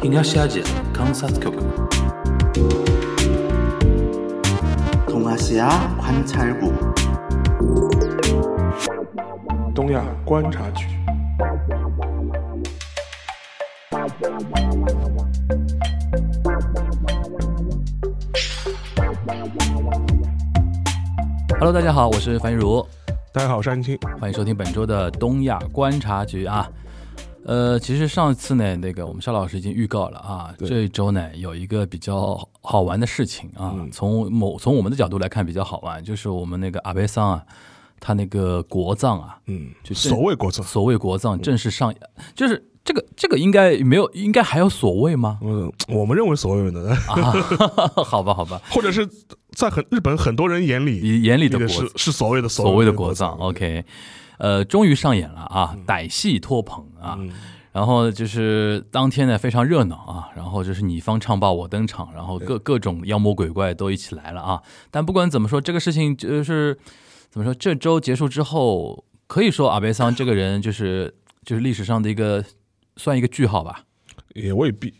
東アジア観察局 동아시아 관찰국 东亚观察局。 Hello，大家好，我是樊玉茹，大家好，我是安青。欢迎收听本周的东亚观察局啊。 呃，其实上次呢，那个我们肖老师已经预告了啊，这一周呢有一个比较好玩的事情啊，嗯。从某从我们的角度来看比较好玩，就是我们那个阿贝桑啊，他那个国葬啊，嗯，就正所谓国葬，所谓国葬正式上，就是这个这个应该没有，应该还有所谓吗？嗯，我们认为所谓的，啊，好吧，好吧，或者是在很日本很多人眼里，你眼里的国个是是所谓的所谓的国国葬，OK，呃，终于上演了啊，歹戏拖棚啊，嗯然后就是当天呢非常热闹啊，然后就是你方唱罢我登场，然后各各种妖魔鬼怪都一起来了啊。但不管怎么说，这个事情就是怎么说，这周结束之后，可以说阿贝桑这个人就是就是历史上的一个算一个句号吧，也未必，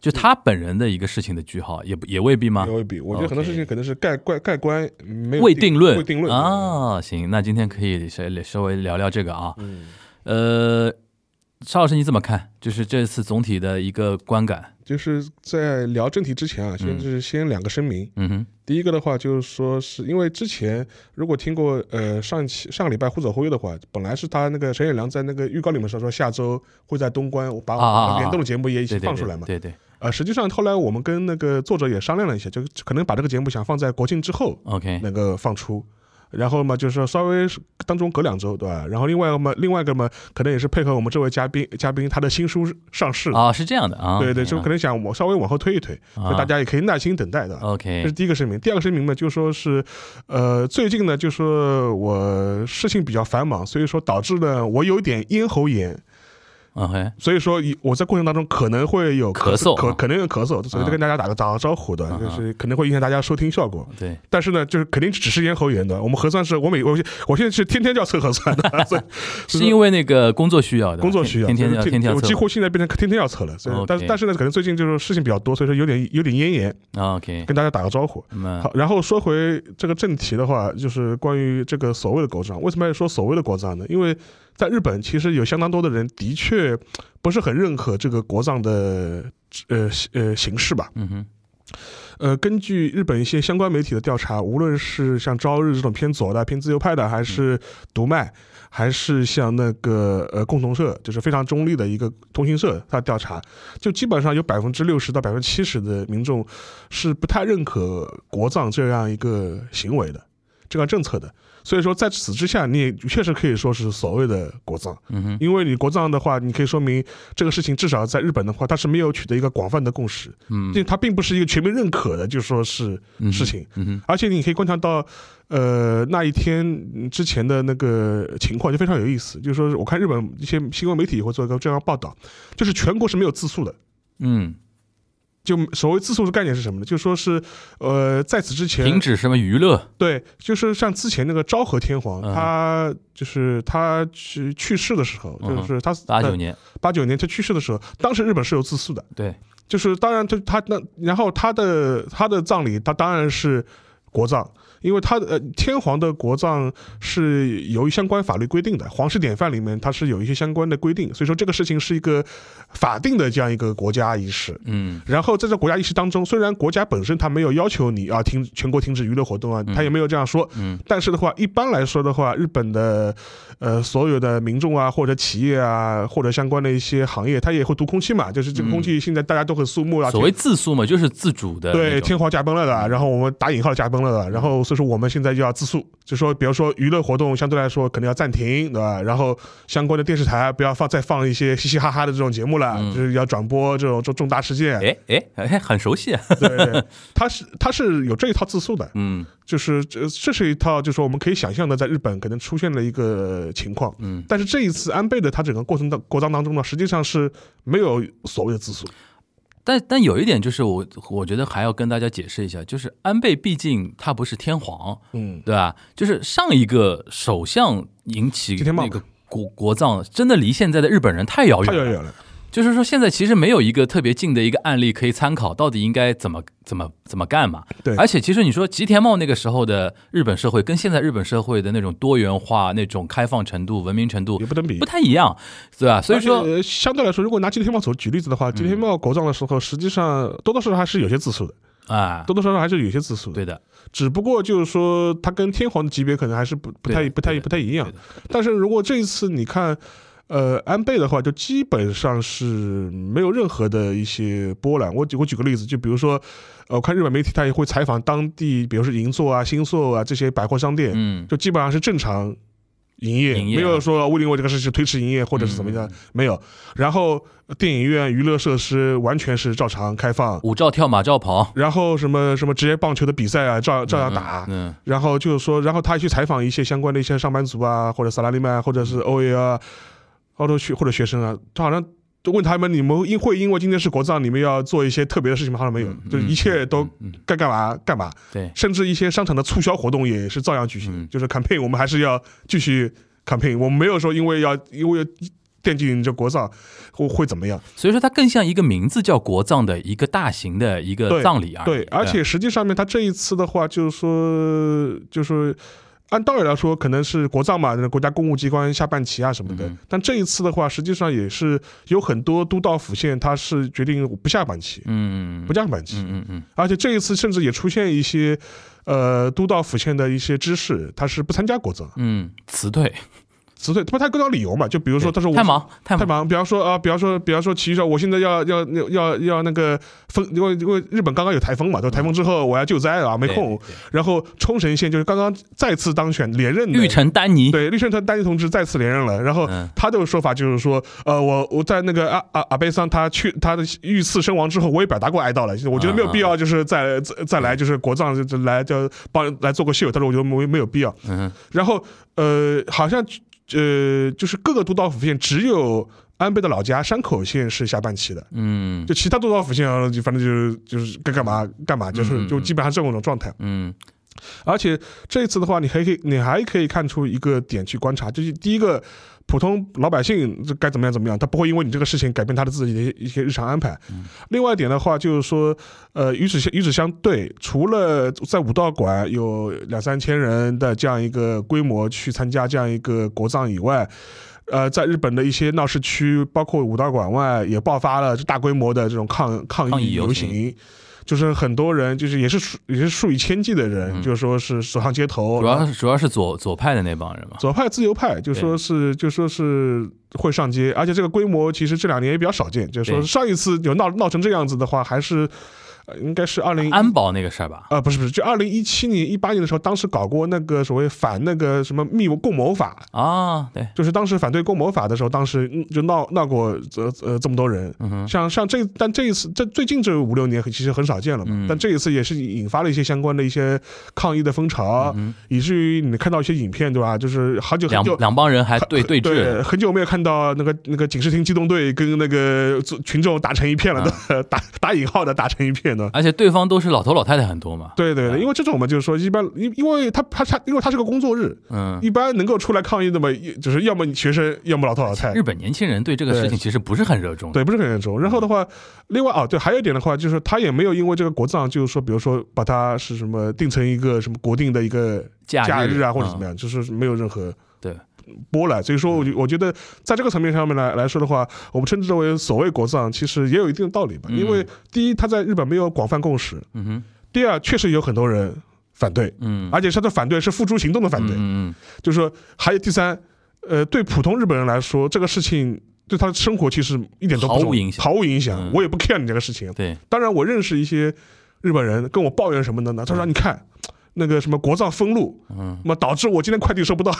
就他本人的一个事情的句号，也也未必吗也？未必。我觉得很多事情可能是盖盖盖棺没有未定论，未定论。啊。行，那今天可以稍稍微聊聊这个啊。嗯，呃，邵老师你怎么看？就是这次总体的一个观感。就是在聊正题之前啊，先就是先两个声明。嗯哼，第一个的话就是说，是因为之前如果听过呃上期上个礼拜忽左忽右的话，本来是他那个陈彦良在那个预告里面说说下周会在东关把啊啊啊把联动的节目也一起放出来嘛。对对实际上后来我们跟那个作者也商量了一下，就可能把这个节目想放在国庆之后，OK，那个放出。然后嘛，就是说稍微是当中隔两周，对吧？然后另外一个嘛，另外一个嘛，可能也是配合我们这位嘉宾嘉宾他的新书上市，啊，是这样的啊，对对，就可能想我稍微往后推一推，所以啊大家也可以耐心等待的。OK，这是第一个声明。第二个声明呢，就说是，呃，最近呢，就说我事情比较繁忙，所以说导致呢我有点咽喉炎，OK，所以说以我在过程当中可能会有咳嗽啊可可能有咳嗽，所以就跟大家打个打个招呼的，啊就是可能会影响大家收听效果。对，但是呢，就是肯定只是咽喉炎的。我们核酸是我每我我现在是天天就要测核酸的，所以是因为那个工作需要的，工作需要，天天要天天要测几乎现在变成天天要测了。所以但是但是呢，可能最近就是事情比较多，所以说有点有点咽炎，啊 OK，跟大家打个招呼。好，然后说回这个正题的话，就是关于这个所谓的国葬，为什么要说所谓的国葬呢？因为在日本，其实有相当多的人的确不是很认可这个国葬的呃呃形式吧。嗯哼，呃，根据日本一些相关媒体的调查，无论是像朝日这种偏左的、偏自由派的，还是读卖，还是像那个呃共同社，就是非常中立的一个通讯社，他调查就基本上有百分之六十到百分之七十的民众是不太认可国葬这样一个行为的，这个政策的。所以说，在此之下，你也确实可以说是所谓的国葬。嗯哼，因为你国葬的话，你可以说明这个事情至少在日本的话，它是没有取得一个广泛的共识，嗯这它并不是一个全面认可的，就说是事情。嗯哼，而且你可以观察到，呃，那一天嗯之前的那个情况就非常有意思，就是说我看日本一些新闻媒体也会做一个这样的报道，就是全国是没有自诉的。嗯，就所谓自诉的概念是什么呢？就说是，呃，在此之前，停止什么娱乐，对，就是像之前那个昭和天皇，嗯他就是他去去世的时候，嗯就是他八九年，八九年他去世的时候，当时日本是有自诉的，对，就是当然他他那然后他的他的葬礼，他当然是国葬，因为他的呃天皇的国葬是由于相关法律规定的，皇室典范里面它是有一些相关的规定，所以说这个事情是一个法定的这样一个国家仪式。嗯然后在这国家仪式当中，虽然国家本身它没有要求你啊停全国停止娱乐活动啊，它也没有这样说，嗯但是的话，一般来说的话，日本的呃所有的民众啊，或者企业啊，或者相关的一些行业，它也会读空气嘛，就是这个空气现在大家都很肃穆啊。嗯所谓自肃嘛，就是自主的，对，天皇驾崩了的，然后我们打引号驾崩了的，然后所以说我们现在就要自诉，就说比如说娱乐活动相对来说可能要暂停，对吧？然后相关的电视台不要放再放一些嘻嘻哈哈的这种节目了，嗯就是要转播这种重重大事件。哎哎哎，很熟悉啊，对对，它是他是有这一套自诉的，嗯就是这这是一套，就是说我们可以想象的，在日本可能出现了一个情况。嗯，但是这一次安倍的他整个过程当过程当中呢，实际上是没有所谓的自诉。但但有一点就是我我觉得还要跟大家解释一下，就是安倍毕竟他不是天皇，嗯，对吧？就是上一个首相引起那个国国葬，真的离现在的日本人太遥远了。太遥远了。就是说现在其实没有一个特别近的一个案例可以参考，到底应该怎么怎么怎么干嘛？对而且其实你说吉田茂那个时候的日本社会，跟现在日本社会的那种多元化、那种开放程度、文明程度也不能比不。太一样，对吧？所以说相对来说，如果拿吉田茂所举例子的话，吉田茂国葬的时候，实际上多多少少还是有些自述的，啊，多多少少还是有些自述的。对的，只不过就是说，他跟天皇的级别可能还是不不太不太不太一样但是如果这一次你看，呃，安倍的话，就基本上是没有任何的一些波澜。我举我举个例子，就比如说，呃，我看日本媒体他也会采访当地，比如说银座啊、新宿啊这些百货商店，嗯，就基本上是正常营业，营业没有说为因为这个事情推迟营业或者是怎么样，嗯没有。然后电影院、娱乐设施完全是照常开放，舞照跳，马照跑，然后什么什么职业棒球的比赛啊，照照样打。嗯，然后就是说，然后他还去采访一些相关的一些上班族啊，或者萨拉利曼啊，或者是 OA 啊，澳洲学或者学生啊，他好像都问他们，你们因会因为今天是国葬，你们要做一些特别的事情吗？好像没有，嗯就是一切都该干嘛干嘛，对，甚至一些商场的促销活动也是照样举行，嗯就是 campaign 我们还是要继续 campaign，我们没有说因为要因为惦记这国葬会会怎么样。所以说它更像一个名字叫国葬的一个大型的一个葬礼啊。对，而且实际上面它这一次的话，就是说，就是按道理来说，可能是国葬嘛，那国家公务机关下半旗啊什么的。嗯但这一次的话，实际上也是有很多都道府县，他是决定不下半旗，嗯，不降半旗。嗯嗯嗯，而且这一次甚至也出现一些，呃，都道府县的一些知事，他是不参加国葬，嗯，辞退，辞退，不他各种理由嘛，就比如说他说我太忙太忙，太忙，比方说啊，比方说，比方说，其实我现在要要要要要那个风，因为因为日本刚刚有台风嘛，就，台风之后我要救灾啊，没空。然后冲绳县就是刚刚再次当选连任的玉成丹尼，对绿城团丹尼同志再次连任了，然后嗯他的说法就是说，呃，我我在那个阿阿阿贝桑他去他的遇刺身亡之后，我也表达过哀悼了，我觉得没有必要，就是再再再来就是国葬就就来就帮来做个秀，他说我觉得没没有必要。嗯然后呃，好像呃，就是各个都道府县只有安倍的老家山口县是下半旗的，嗯就其他都道府县啊，就反正就是就是该干嘛干嘛，就是就基本上这种状态。嗯而且这一次的话，你还可以你还可以看出一个点去观察，就是第一个。普通老百姓这该怎么样怎么样，他不会因为你这个事情改变他的自己的一些日常安排。另外一点的话，就是说，呃，与此相与此相对，除了在武道馆有两三千人的这样一个规模去参加这样一个国葬以外，呃，在日本的一些闹市区，包括武道馆外，也爆发了大规模的这种抗抗抗议议游行。就是很多人，就是也是数也是数以千计的人，嗯。就说是走上街头，主要是主要是左左派的那帮人嘛，左派、自由派，就说是就说是会上街，而且这个规模其实这两年也比较少见。就是说上一次有闹闹成这样子的话，还是呃应该是二零安保那个事儿吧，呃不是不是，就二零一七年、一八年的时候，当时搞过那个所谓反那个什么密共谋法，啊，对，就是当时反对共谋法的时候，当时嗯就闹闹过呃呃这么多人。嗯，像像这，但这一次这最近这五六年其实很少见了嘛。嗯但这一次也是引发了一些相关的一些抗议的风潮，嗯以至于你看到一些影片，对吧？就是好久很久两两帮人还对对对峙，很久没有看到那个那个警视厅机动队跟那个群众打成一片了啊的，打打引号的打成一片的。而且对方都是老头老太太很多嘛，对对对，啊因为这种嘛，就是说一般，因因为他他他，因为他是个工作日，嗯，一般能够出来抗议的嘛，就是要么你学生，要么老头老太太日。本年轻人对这个事情其实不是很热衷，对，不是很热衷。然后的话，另外啊，对，还有一点的话，就是他也没有因为这个国葬，就是说，比如说把它是什么定成一个什么国定的一个假假日啊，或者嗯怎么样，就是没有任何对波澜。所以说，我就我觉得在这个层面上面来来说的话，我们称之为所谓国葬，其实也有一定的道理吧。嗯因为第一，它在日本没有广泛共识；嗯哼，第二，确实有很多人反对，嗯，而且他的反对是付诸行动的反对。嗯嗯就是说，还有第三，呃，对普通日本人来说，这个事情。对他的生活其实一点都不毫无影响毫无影响。嗯我也不 care 你这个事情嗯，。对，当然，我认识一些日本人跟我抱怨什么的呢？他说：“你看，那个什么国藏封路，嗯，那么导致我今天快递收不到。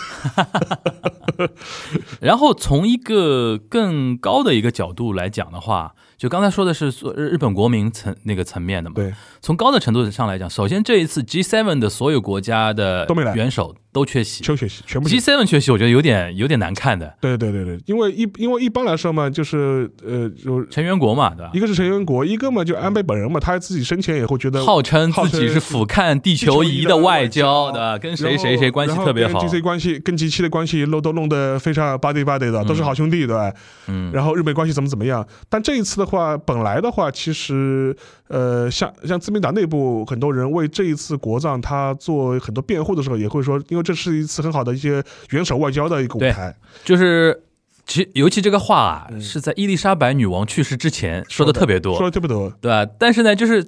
然后从一个更高的一个角度来讲的话，就刚才说的是说日本国民层那个层面的嘛，对，从高的程度上来讲，首先这一次 G7 的所有国家的都没来元首都缺席休学习全部休息。，G7 缺席，我觉得有点有点难看的，对对对对，因为一因为一般来说嘛，就是呃，就成员国嘛，对吧一？个是成员国，一个嘛就安倍本人嘛，他自己生前也会觉得号称自己是俯瞰地球仪的外交，对吧？跟谁谁谁关系特别好，跟 G C 关系跟 G 七的关系都都弄得非常 buddy buddy 的，都是好兄弟，对吧？嗯，然后日美关系怎么怎么样？但这一次的话，本来的话，其实呃，像像自民党内部很多人为这一次国葬他做很多辩护的时候，也会说，因为这是一次很好的一些元首外交的一个舞台，就是其尤其这个话啊，是在伊丽莎白女王去世之前说的特别多，说的特别多，对吧？但是呢，就是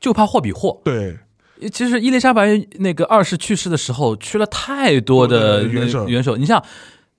就怕货比货，对。其实伊丽莎白那个二世去世的时候，去了太多的元首，元首，你像。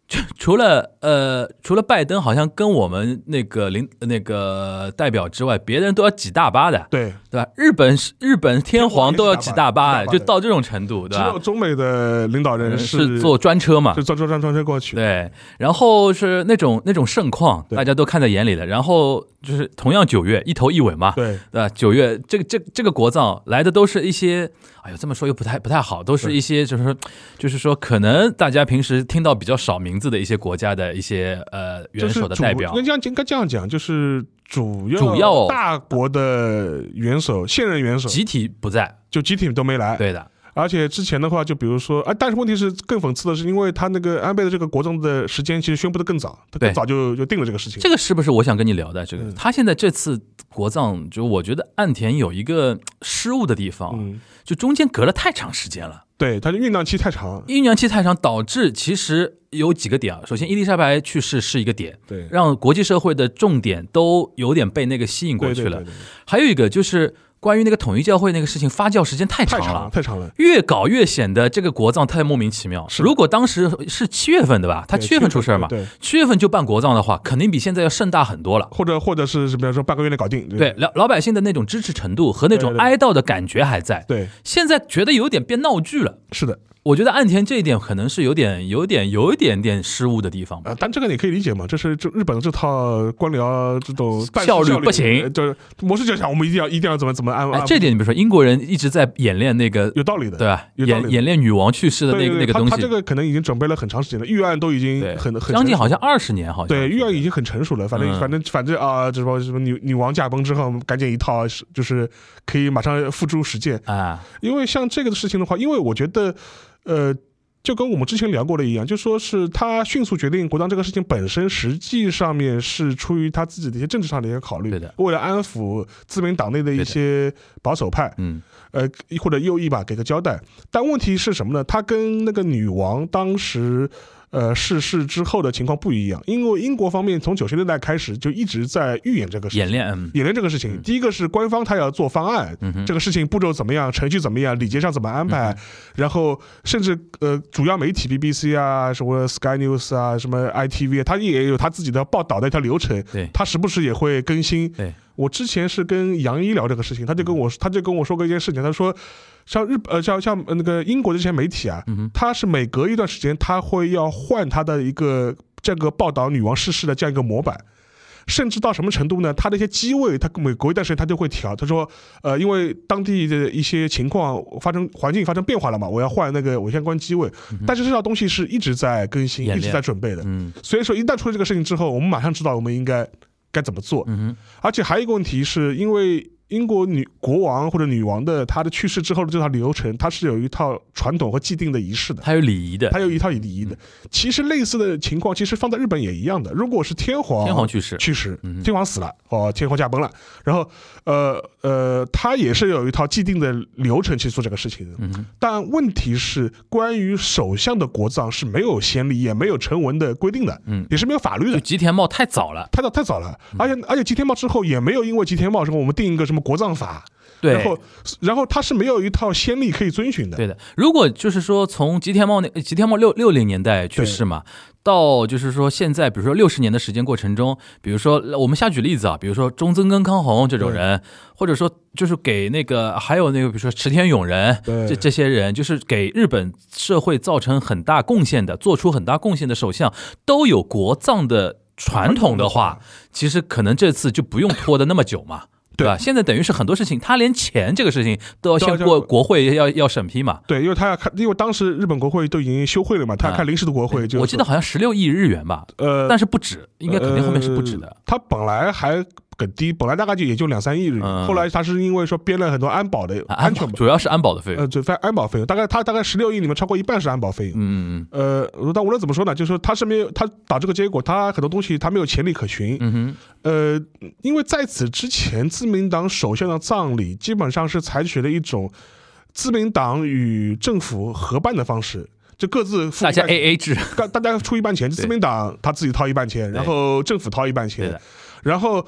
就除了呃，除了拜登好像跟我们那个领那个代表之外，别人都要挤大巴的，对对吧？日本日本天皇都要挤大巴，就到这种程度，对吧？只有中美的领导人是坐专车嘛，就专专专专车过去。对，然后是那种那种盛况，大家都看在眼里的。然后就是同样九月一头一尾嘛，对对吧？九月这个这这个国葬来的都是一些，哎呦这么说又不太不太好，都是一些就是说就是说可能大家平时听到比较少名。字的一些国家的一些呃元首的代表，应该应该这样讲，就是主要主要大国的元首、现任元首集体不在，就集体都没来。对的，而且之前的话，就比如说，啊，但是问题是更讽刺的是，因为他那个安倍的这个国葬的时间其实宣布的更早，他更早就就定了这个事情。这个是不是我想跟你聊的？这个他现在这次国葬，就我觉得岸田有一个失误的地方，就中间隔了太长时间了。对，它的酝酿期太长，酝酿期太长，导致其实有几个点啊。首先，伊丽莎白去世是一个点，对，让国际社会的重点都有点被那个吸引过去了。还有一个就是。关于那个统一教会那个事情发酵时间太长了，太长了，越搞越显得这个国葬太莫名其妙。如果当时是七月份对吧？他七月份出事嘛？对，七月份就办国葬的话，肯定比现在要盛大很多了。或者或者是比方说半个月内搞定。对，老老百姓的那种支持程度和那种哀悼的感觉还在。对，现在觉得有点变闹剧了。是的。我觉得岸田这一点可能是有点、有点、有一点点失误的地方啊，但这个你可以理解嘛，这是这日本的这套官僚这种效率不行，就是模式就想我们一定要、一定要怎么怎么安。哎，这点你比如说英国人一直在演练那个有道理的，对吧？演演练女王去世的那个那个东西，他这个可能已经准备了很长时间了，预案都已经很很将近好像二十年，好像对预案已经很成熟了。反正反正反正啊，就是说什么女女王驾崩之后，赶紧一套就是可以马上付诸实践啊。因为像这个的事情的话，因为我觉得呃。就跟我们之前聊过的一样，就说是他迅速决定国葬这个事情本身，实际上面是出于他自己的一些政治上的一些考虑，为了安抚自民党内的一些保守派，嗯，呃，或者右翼吧，给个交代。但问题是什么呢？他跟那个女王当时。呃，逝世之后的情况不一样，因为英国方面从九十年代开始就一直在预演这个事情，演练，演练这个事情。第一个是官方他要做方案，这个事情步骤怎么样，程序怎么样，礼节上怎么安排，然后甚至呃，主要媒体 BBC 啊，什么 Sky News 啊，什么 ITV，他也有他自己的报道的一条流程，对，他时不时也会更新。对，我之前是跟杨一聊这个事情，他就跟我他就跟我说过一件事情，他说。像日呃像像那个英国的这些媒体啊，他是每隔一段时间他会要换他的一个这个报道女王逝世的这样一个模板，甚至到什么程度呢？他的一些机位，他每隔一段时间他就会调。他说，呃，因为当地的一些情况发生，环境发生变化了嘛，我要换那个我相关机位。但是这套东西是一直在更新，一直在准备的。所以说一旦出了这个事情之后，我们马上知道我们应该该怎么做。而且还有一个问题是因为。英国女国王或者女王的她的去世之后的这套流程，它是有一套传统和既定的仪式的，它有礼仪的，它有一套礼仪的。其实类似的情况，其实放在日本也一样的。如果是天皇天皇去世去世，天皇死了哦，天皇驾崩了，然后呃呃，他也是有一套既定的流程去做这个事情的。但问题是，关于首相的国葬是没有先例，也没有成文的规定的，嗯，也是没有法律的。吉田茂太早了，太早太早了，而且而且吉田茂之后也没有因为吉田茂之后我们定一个什么。国葬法，对，然后，然后他是没有一套先例可以遵循的。对的，如果就是说从吉田茂那吉田茂六六零年代去世嘛，到就是说现在，比如说六十年的时间过程中，比如说我们瞎举例子啊，比如说中曾根康弘这种人，或者说就是给那个还有那个比如说池田勇人这这些人，就是给日本社会造成很大贡献的，做出很大贡献的首相，都有国葬的传统的话，其实可能这次就不用拖的那么久嘛。对吧？现在等于是很多事情，他连钱这个事情都要先过国会要要审批嘛。对，因为他要看，因为当时日本国会都已经休会了嘛，他要看临时的国会。就我记得好像十六亿日元吧，呃，但是不止，应该肯定后面是不止的。他本来还更低，本来大概就也就两三亿日元，嗯后来他是因为说编了很多安保的啊安全，主要是安保的费用。呃，对，安保费用，大概他大概十六亿里面超过一半是安保费用。嗯嗯呃，但无论怎么说呢，就是说他是没有他打这个结果，他很多东西他没有潜力可循。嗯哼，呃，因为在此之前，自民党首相的葬礼基本上是采取了一种自民党与政府合办的方式，就各自付大家 A A 制，大大家出一半钱，对自民党他自己掏一半钱，然后政府掏一半钱，然后。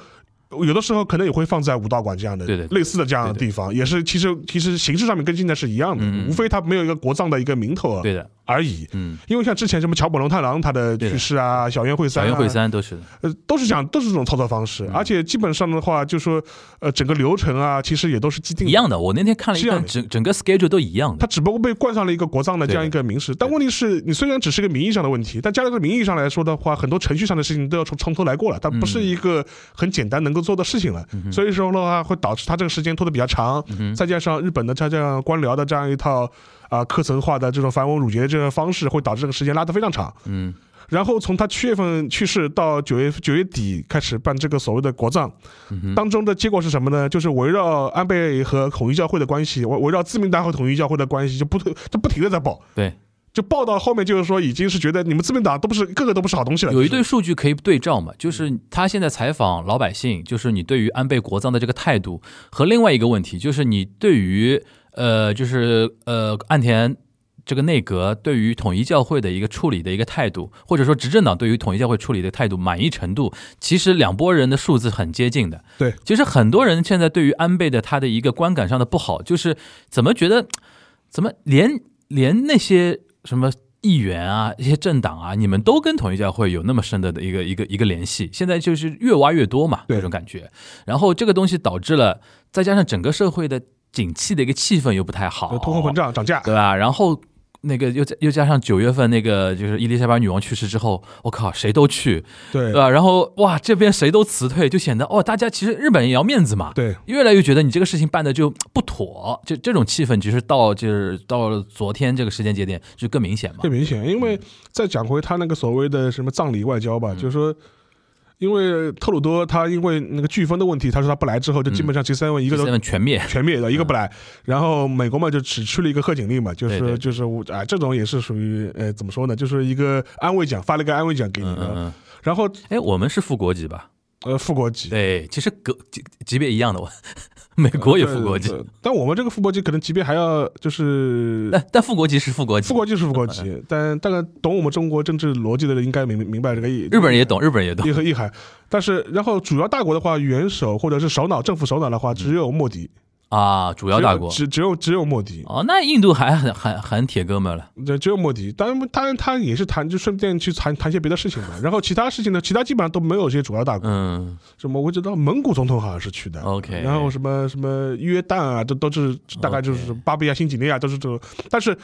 有的时候可能也会放在武道馆这样的类似的这样的地方，也是其实其实形式上面跟现在是一样的，无非它没有一个国葬的一个名头对的，而已。嗯，因为像之前什么桥本龙太郎他的去世啊，小渊惠三、啊、小渊惠三都是的，呃，都是这样，都是这种操作方式，而且基本上的话，就说呃，整个流程啊，其实也都是既定的。一样的。我那天看了一看，是这样整整个 schedule 都一样的。它只不过被冠上了一个国葬的这样一个名词，但问题是你虽然只是个名义上的问题，但加了个名义上来说的话，很多程序上的事情都要从从头来过了，它不是一个很简单能够做的事情了。所以说的话，会导致他这个时间拖得比较长，再加上日本的它这样官僚的这样一套啊课程化的这种繁文缛节的这个方式，会导致这个时间拉得非常长。嗯然后从他七月份去世到九月九月底开始办这个所谓的国葬，嗯当中的结果是什么呢？就是围绕安倍和统一教会的关系，围围绕自民党和统一教会的关系，就不就不停的在报，对，就报到后面就是说已经是觉得你们自民党都不是个个都不是好东西了。有一就是堆数据可以对照嘛，就是他现在采访老百姓，就是你对于安倍国葬的这个态度，和另外一个问题就是你对于呃，就是呃岸田这个内阁对于统一教会的一个处理的一个态度，或者说执政党对于统一教会处理的态度满意程度，其实两拨人的数字很接近的。对，其实很多人现在对于安倍的他的一个观感上的不好，就是怎么觉得，怎么连连那些什么。议员啊，一些政党啊，你们都跟统一教会有那么深的一个一个一个联系，现在就是越挖越多嘛，对这种感觉。然后这个东西导致了，再加上整个社会的景气的一个气氛又不太好，呃通货膨胀涨价，对吧？然后那个又加又加上九月份那个就是伊丽莎白女王去世之后，我靠，谁都去，对对吧？然后哇，这边谁都辞退，就显得哦，大家其实日本人也要面子嘛，对越来越觉得你这个事情办的就不妥，就这种气氛，其实到就是到了昨天这个时间节点就更明显嘛更。明显。因为再讲回他那个所谓的什么葬礼外交吧，就是说。因为特鲁多他因为那个飓风的问题，他说他不来之后，就基本上这三位一个都全灭，全灭的，一个不来。然后美国嘛就只去了一个贺锦丽嘛，就是就是我啊，这种也是属于呃怎么说呢，就是一个安慰奖，发了一个安慰奖给你的。嗯。然后哎，我们是副国级吧？呃副国级，对，其实格级级别一样的，我美国也副国级但我们这个副国级可能级别还要就是但但副国级是副国级副，国级是副国级，但大概懂我们中国政治逻辑的人应该明明白这个意。日本人也懂，日本人也懂意。和意涵。但是然后主要大国的话，元首或者是首脑政府首脑的话，只有莫迪，啊，主要大国只只只有只有莫迪。哦，那印度还很很很铁哥们了，对，只有莫迪，当然，当然他也是谈，就顺便去谈谈些别的事情嘛。然后其他事情呢，其他基本上都没有这些主要大国。嗯什么我知道蒙古总统好像是去的，OK，然后什么什么约旦啊，这都是大概就是巴布亚新几内亚都是这种。但是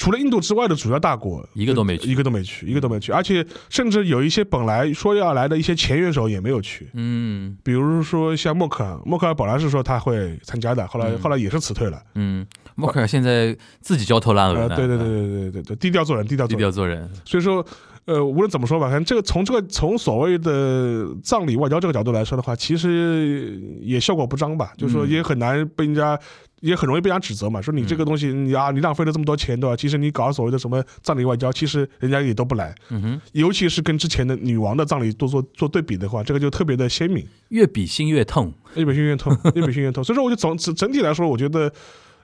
除了印度之外的主要大国，一个都没去一个都没去，一个都没去。而且甚至有一些本来说要来的一些前元首也没有去，嗯比如说像默克尔，默克尔本来是说他会参加的，后来后来也是辞退了。嗯，默克尔现在自己焦头烂额对对对对对对对，低调做人，低调低做人。调做人，所以说，呃，无论怎么说吧，反正这个从这个从所谓的葬礼外交这个角度来说的话，其实也效果不彰吧，就是说也很难被人家。也很容易被人家指责嘛，说你这个东西，你啊，你浪费了这么多钱，对吧？其实你搞所谓的什么葬礼外交，其实人家也都不来，嗯哼，尤其是跟之前的女王的葬礼做做做对比的话，这个就特别的鲜明。越比心越痛，越比心越痛，越比心越痛。所以说，我就总整整体来说，我觉得，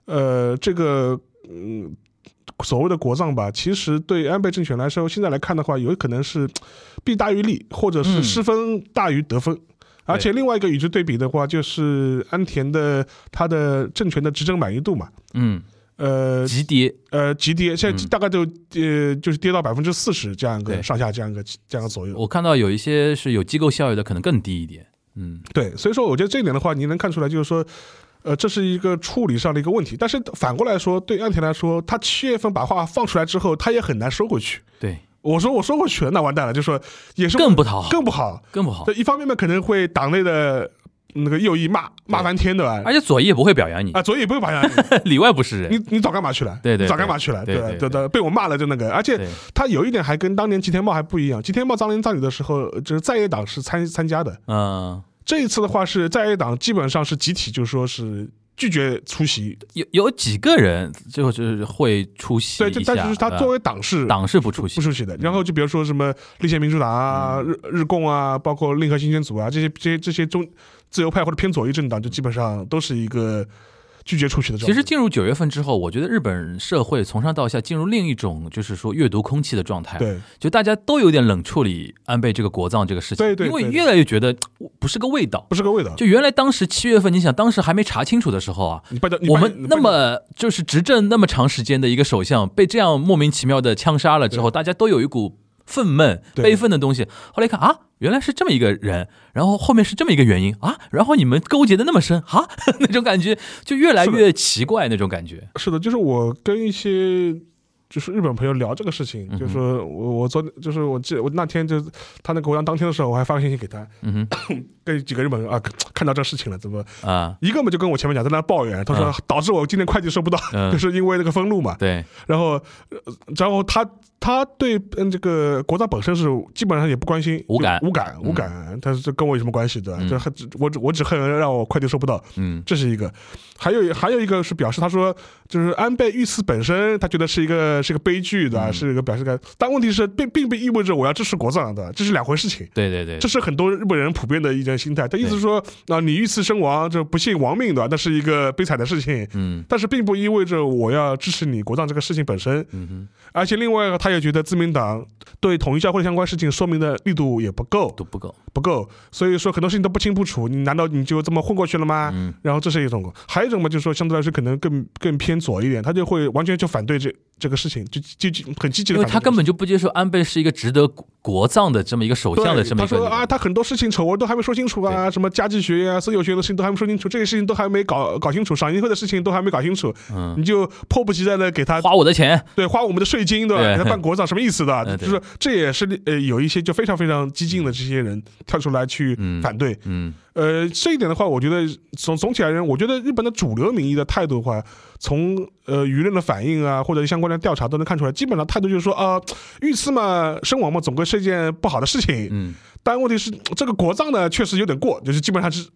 呃，这个嗯，所谓的国葬吧，其实对安倍政权来说，现在来看的话，有可能是弊大于利，或者是嗯失分大于得分。而且另外一个与之对比的话，就是安田的他的政权的执政满意度嘛，嗯，呃急跌，呃急跌，现在嗯。大概都呃就是跌到百分之四十这样一个上下这样一个这样个左右。我看到有一些是有机构效益的，可能更低一点，嗯。对，所以说我觉得这一点的话，你能看出来，就是说，呃，这是一个处理上的一个问题。但是反过来说，对安田来说，他七月份把话放出来之后，他也很难收回去。对，我说我说过去了，那完蛋了，就说也是更不讨好，更不好。更不好这，一方面呢，可能会党内的那个右翼骂骂翻天，对吧？而且左翼也不会表扬你，啊，左翼也不会表扬你，里外不是人，你你早干嘛去了？对对早干嘛去了？对对被我骂了就那个，而且，他有一点还跟当年吉田茂还不一样。吉田茂葬礼葬礼的时候，呃就是在野党是参参加的，嗯，这一次的话是在野党基本上是集体，就是说是拒绝出席。有有几个人最后就是会出席对，但就是他呃作为党是党是不出席不，出席的。然后就比如说什么立宪民主党啊、嗯日日共啊，包括令和新选组啊，这些这些这些中自由派或者偏左翼政党，就基本上都是一个拒绝出去的状态。其实进入九月份之后，我觉得日本社会从上到下进入另一种就是说阅读空气的状态，对就大家都有点冷处理安倍这个国葬这个事情，对对对对因为越来越觉得呃不是个味道。不是个味道。就原来当时七月份，你想当时还没查清楚的时候啊，我们那么就是执政那么长时间的一个首相被这样莫名其妙的枪杀了之后，大家都有一股愤懑、悲愤的东西。后来一看啊，原来是这么一个人，然后后面是这么一个原因啊，然后你们勾结的那么深啊，那种感觉就越来越奇怪那种感觉。是的，就是我跟一些就是日本朋友聊这个事情，嗯就是说我我昨就是我记我那天就他那个国葬当天的时候，我还发个信息给他，跟几个日本人啊看到这事情了，怎么啊，一个嘛就跟我前面讲在那抱怨，他说嗯。导致我今天快递收不到，嗯 就是因为那个封路嘛，对，然后呃然后他。他对嗯这个国葬本身是基本上也不关心，无感无感无感，他这跟我有什么关系对吧？嗯。这还只我只我只恨让我快递收不到，嗯。这是一个，还有还有一个是表示，他说就是安倍遇刺本身，他觉得是一个是个悲剧，对吧？嗯是一个表示感，但问题是并并不意味着我要支持国葬，对吧？这是两回事情。对对对这，是很多日本人普遍的一种心态。他意思是说，啊，你遇刺身亡，这不幸亡命，对吧？那是一个悲惨的事情，嗯但是并不意味着我要支持你国葬这个事情本身。嗯哼，而且另外一个，他也觉得自民党对统一教会相关事情说明的力度也不够，都不够。不够，所以说很多事情都不清不楚。你难道你就这么混过去了吗？嗯然后这是一种，还有一种嘛，就是说相对来说可能更更偏左一点，他就会完全就反对这这个事情，就就就很积极的。因为他根本就不接受安倍是一个值得国国葬的这么一个首相的这么一个他说啊，他很多事情丑闻都还没说清楚啊，什么家计学呀、私有学院的事情都还没说清楚，这些事情都还没搞搞清楚，赏金会的事情都还没搞清楚，嗯，你就迫不及待的给他花我的钱，对花我们的税金对吧？给他办国葬什么意思的？就是这也是呃有一些就非常非常激进的这些人跳出来去嗯反对。嗯呃，这一点的话，我觉得总总体而言，我觉得日本的主流民意的态度的话，从呃舆论的反应啊，或者相关的调查都能看出来，基本上态度就是说啊、遇刺嘛，身亡嘛，总归是一件不好的事情。嗯但问题是，这个国葬呢，确实有点过，就是基本上是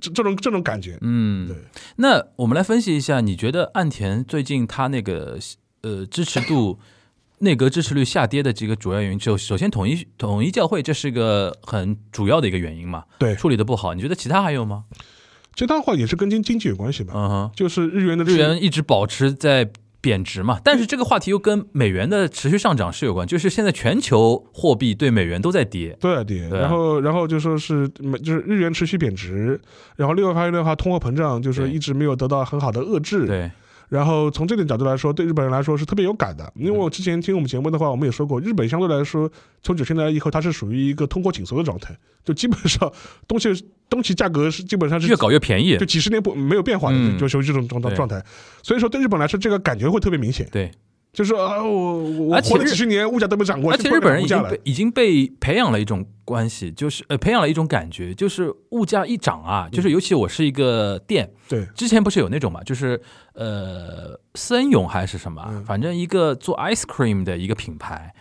这这种这种感觉。嗯对，那我们来分析一下，你觉得岸田最近他那个呃支持度、内阁支持率下跌的几个主要原因，就首先统一统一教会这是个很主要的一个原因嘛，对，处理的不好。你觉得其他还有吗？其他的话也是跟经经济有关系吧，嗯哼，就是日元的日元一直保持在贬值嘛，但是这个话题又跟美元的持续上涨是有关，就是现在全球货币对美元都在跌。都在跌，然后然后就说是美就是日元持续贬值，然后另外一方面的话，通货膨胀就是一直没有得到很好的遏制。对，然后从这点角度来说，对日本人来说是特别有感的，因为嗯我之前听我们节目的话，我们也说过，日本相对来说从九十年代以后，它是属于一个通货紧缩的状态，就基本上 东西东西价格是基本上是越搞越便宜。就。几十年不没有变化的，嗯。就就属于这种状对。状态。所以说对日本来说，这个感觉会特别明显，对，就是啊，我我活了几十年，物价都没涨过，而且日本人已经被已经被培养了一种关系，就是呃培养了一种感觉，就是物价一涨啊，就是尤其我是一个店，对。之前不是有那种嘛，就是呃森永还是什么反正一个做 ice cream 的一个品牌，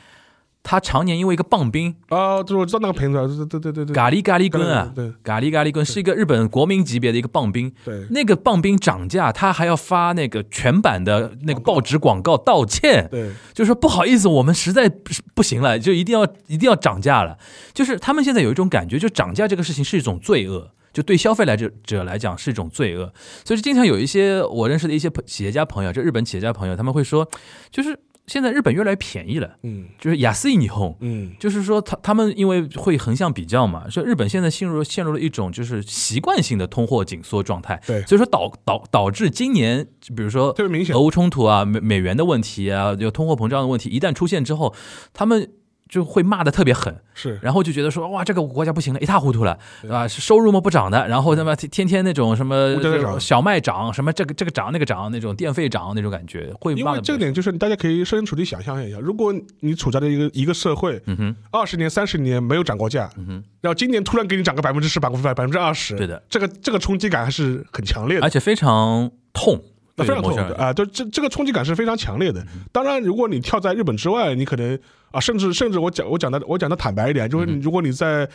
它常年因为一个棒冰啊，就是我知道那个瓶子，对对对对对，咖喱咖喱根啊，对咖喱咖喱根是一个日本国民级别的一个棒冰，对。那个棒冰涨价，他还要发那个全版的那个报纸广告道歉，对。就说不好意思，我们实在不不行了，就一定要一定要涨价了。就是他们现在有一种感觉，就涨价这个事情是一种罪恶，就对消费来者者来讲是一种罪恶。所以经常有一些我认识的一些企业家朋友，就日本企业家朋友，他们会说，就是现在日本越来越便宜了，嗯。就是雅思以后。嗯。就是说他他们因为会横向比较嘛，说日本现在陷入陷入了一种就是习惯性的通货紧缩状态，对。所以说导导导致今年比如说特别明显。俄乌冲突啊、美美元的问题啊、有通货膨胀的问题，一旦出现之后，他们就会骂的特别狠，是。然后就觉得说哇，这个国家不行了，一塌糊涂了，对。吧？收入嘛不涨的，然后他妈天天天那种什么小麦涨，什么这个这个涨那个涨，那种电费涨那种感觉，会因骂的。为这个点就是大家可以设身处地想象一下，如果你处在的一个一个社会，嗯哼，二十年、三十年没有涨过价，嗯哼，然后今年突然给你涨个百分之十、百分之百分之二十，对的，这个这个冲击感还是很强烈的。而。且非常痛，那非常痛啊！就这这个冲击感是非常强烈的。嗯当然，如果你跳在日本之外，你可能啊，甚至甚至我讲我讲的我讲的坦白一点，就是如果你在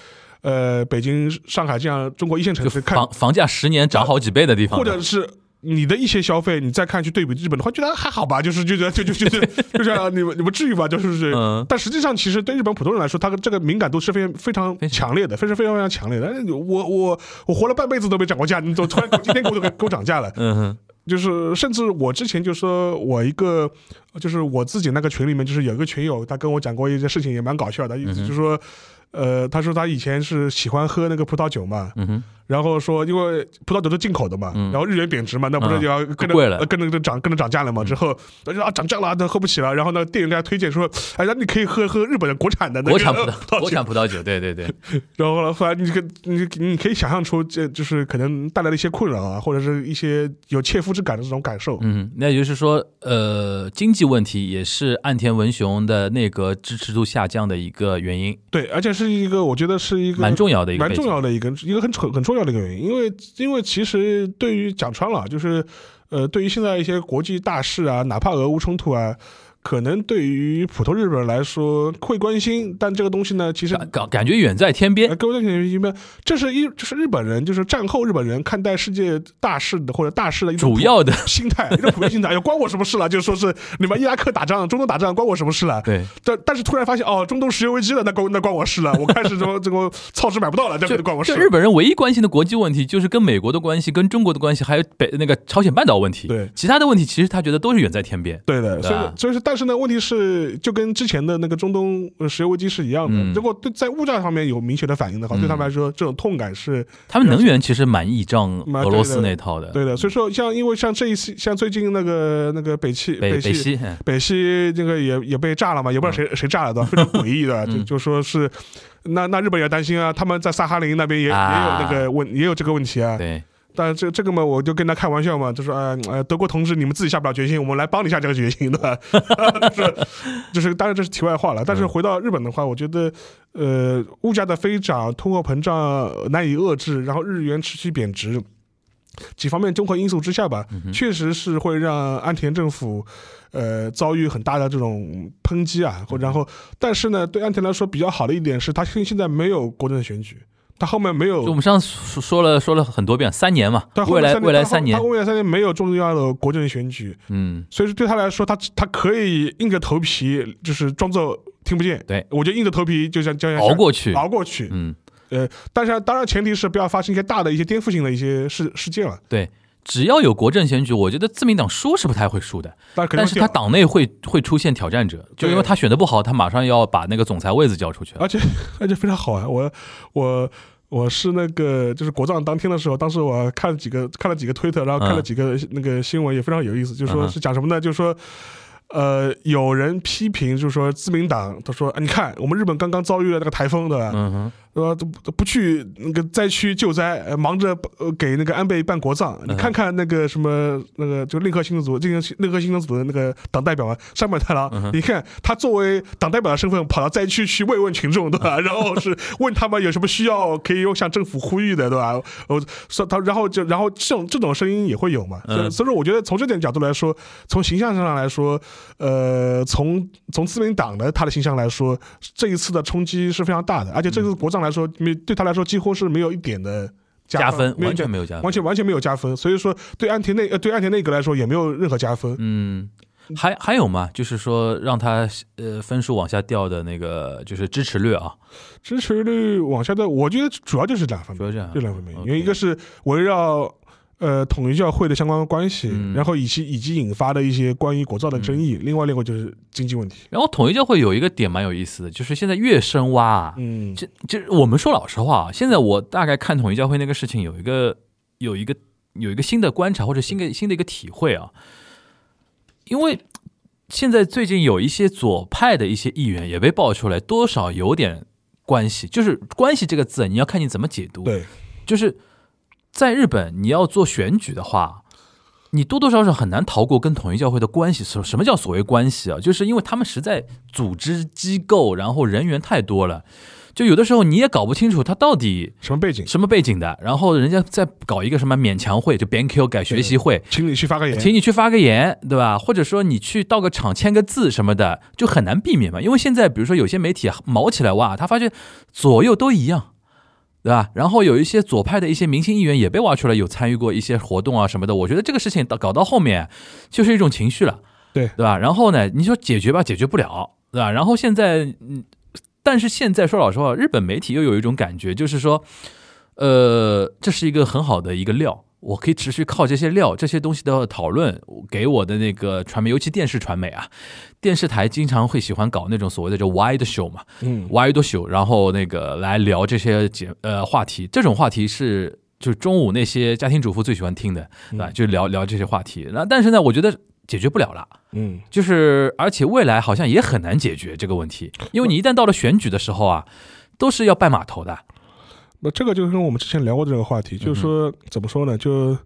呃北京、上海这样中国一线城市看，房房价十年涨好几倍的地方，或者是。你的一些消费，你再看去对比日本的话，觉得还好吧，就是就觉得就就就就 就这样，你们你们至于吧？就是是，嗯但实际上，其实对日本普通人来说，他的这个敏感度是非常非常强烈的，非常非常非常强烈的。我我我活了半辈子都没涨过价，你怎么突然 今天给我给我涨价了？嗯哼，就是甚至我之前就说我一个，就是我自己那个群里面，就是有一个群友，他跟我讲过一件事情，也蛮搞笑的，意思就是说。呃，他说他以前是喜欢喝那个葡萄酒嘛，然后说因为葡萄酒是进口的嘛，嗯然后日元贬值嘛，那不是就要跟着、贵了跟着涨跟着涨价了嘛？之后啊涨价了，那喝不起了。然后呢，店员给他推荐说，哎，那你可以喝喝日本的国产的那个 国产葡葡萄，国。产葡萄酒，对对对，然后呢，后来你可你你可以想象出这就是可能带来的一些困扰啊，或者是一些有切肤之感的这种感受。嗯，那也就是说，呃，经济问题也是岸田文雄的内阁支持度下降的一个原因，对，而且是一个我觉得是一个蛮重要的一个蛮，重要的一个一个很很很重要的一个原因，因为因为其实对于讲穿了，就是呃，对于现在一些国际大事啊，哪怕俄乌冲突啊，可能对于普通日本人来说会关心，但这个东西呢，其实感感感觉远在天边呃，，各位同学们，这是一就是日本人，就是战后日本人看待世界大事的或者大事的一种主要的心态，一种普遍心态，也关我什么事了？就是说是你们伊拉克打仗、中东打仗，关我什么事了？对，但但是突然发现哦，中东石油危机了，那关那关我事了。我开始这个这个超市买不到了，这关我事日本人唯一关心的国际问题，就是跟美国的关系、跟中国的关系，还有北那个朝鲜半岛问题。对其他的问题其实他觉得都是远在天边。对的，所对啊以所以是，但是呢，问题是就跟之前的那个中东呃石油危机是一样的。嗯。如果对在物价上面有明显的反应的话，嗯。对他们来说，这种痛感是他们能源其实蛮倚仗蛮俄罗斯那套的，对的。所以说，像因为像这一次，像最近那个那个北汽汽北北西，嗯。北汽这个也也被炸了嘛，也不知道谁、谁炸了的，非常诡异的，就 嗯。就说是，那那日本也担心啊，他们在萨哈林那边也、啊也有那个问也有这个问题啊。对，但这这个嘛，我就跟他开玩笑嘛，就说呃呃，德国同志你们自己下不了决心，我们来帮你下这个决心，对吧？就是就是，当然这是题外话了。但是回到日本的话，我觉得呃，物价的飞涨、通货膨胀难以遏制，然后日元持续贬值。几方面综合因素之下吧，嗯确实是会让安田政府，呃，遭遇很大的这种抨击啊。或然后，但是呢，对安田来说比较好的一点是，他现现在没有国政选举，他后面没有就我们上次说说了说了很多遍，三年嘛未来未来三年他，未来三年没有重要的国政选举，嗯，所以说对他来说，他他可以硬着头皮，就是装作听不见。对，我就硬着头皮，就像这样熬过去，熬过去。嗯，呃但是当然前提是不要发生一些大的一些颠覆性的一些事事件了。对。只要有国政选举，我觉得自民党输是不太会输的，但但是他党内会会出现挑战者，就因为他选的不好，他马上要把那个总裁位子交出去了。而且而且非常好啊！我我我是那个就是国葬当天的时候，当时我看了几个看了几个推特，然后看了嗯几个那个新闻，也非常有意思，就说嗯哼是讲什么呢？就是说。呃，有人批评，就是说自民党，他说，啊你看我们日本刚刚遭遇了那个台风，对吧？嗯哼，对吧？都不都不去那个灾区救灾，呃忙着呃给那个安倍办国葬。你嗯看看那个什么那个就令和新组，令和令和新组的那个党代表啊，山本太郎，嗯你看他作为党代表的身份跑到灾区去慰问群众，对吧？然后是问他们有什么需要可以向政府呼吁的，对吧？我说他，然后就然后这种这种声音也会有嘛。所以嗯所以说，我觉得从这点角度来说，从形象上来说，呃，从从自民党的他的形象来说，这一次的冲击是非常大的，而且这次国葬来说，没对他来说几乎是没有一点的加分完全没有加分完。全完全没有加分。所以说，对安田内呃对安田内阁来说也没有任何加分。嗯，还还有吗，就是说让他呃分数往下掉的那个，就是支持率啊，支持率往下掉，我觉得主要就是两方面，主要这样这两方面，因为一个是围绕。呃，统一教会的相关关系，嗯。然后以及以及引发的一些关于国造的争议，另外另外就是经济问题。然后统一教会有一个点蛮有意思的，就是现在越深挖啊，嗯，这这我们说老实话啊，现在我大概看统一教会那个事情有一个有一个有一个新的观察或者新的新的一个体会啊，因为现在最近有一些左派的一些议员也被爆出来，多少有点关系，就是“关系”这个字，你要看你怎么解读。对，就是在日本，你要做选举的话，你多多少少很难逃过跟统一教会的关系。什什么叫所谓关系啊？就是因为他们实在组织机构，然后人员太多了，就有的时候你也搞不清楚他到底什么背景？什么背景的。然后人家在搞一个什么勉强会，就 BanQ 改学习会，请你去发个言。请你去发个言，对吧？或者说你去到个场签个字什么的，就很难避免嘛。因为现在比如说有些媒体毛起来哇，他发现左右都一样，对吧？然后有一些左派的一些明星议员也被挖出来，有参与过一些活动啊什么的。我觉得这个事情到搞到后面就是一种情绪了，对对吧？然后呢，你说解决吧，解决不了，对吧？然后现在，嗯，但是现在说老实话，日本媒体又有一种感觉，就是说，呃，这是一个很好的一个料。我可以持续靠这些料、这些东西的讨论，给我的那个传媒，尤其电视传媒啊，电视台经常会喜欢搞那种所谓的叫 wide show 嘛，嗯，wide show，然后那个来聊这些节呃话题，这种话题是就是中午那些家庭主妇最喜欢听的，对吧？就聊聊这些话题。那但是呢，我觉得解决不了了。嗯，就是而且未来好像也很难解决这个问题，因为你一旦到了选举的时候啊，都是要拜码头的。那这个就跟我们之前聊过的这个话题，就是说怎么说呢？就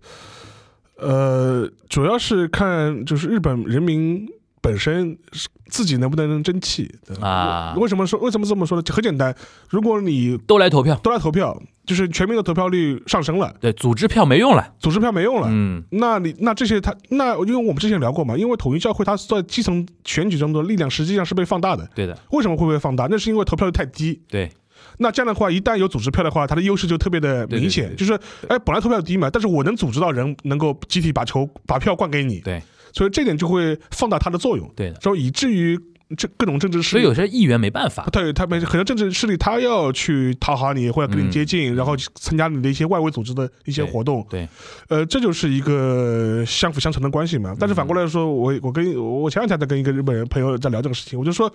呃，主要是看就是日本人民本身是自己能不能争气啊为什么说为什么这么说呢？很简单，如果你都来投票，都来投票，就是全民的投票率上升了，对，组织票没用了。组织票没用了。嗯，那你那这些他那因为我们之前聊过嘛，因为统一教会它在基层选举中的力量实际上是被放大的。对的，为什么会被放大？那是因为投票率太低。对，那这样的话，一旦有组织票的话，它的优势就特别的明显。对对对就是，哎，本来投票低嘛，但是我能组织到人能够集体把球把票灌给你，对，所以这点就会放大它的作用，对的。然后以至于这各种政治势力所以有。些议员没办法，对他们很多政治势力，他要去讨好你，或者跟你接近，然后参加你的一些外围组织的一些活动，对，呃，这就是一个相辅相成的关系嘛。但是反过来说，我我跟我前两天在跟一个日本人朋友在聊这个事情，我就说，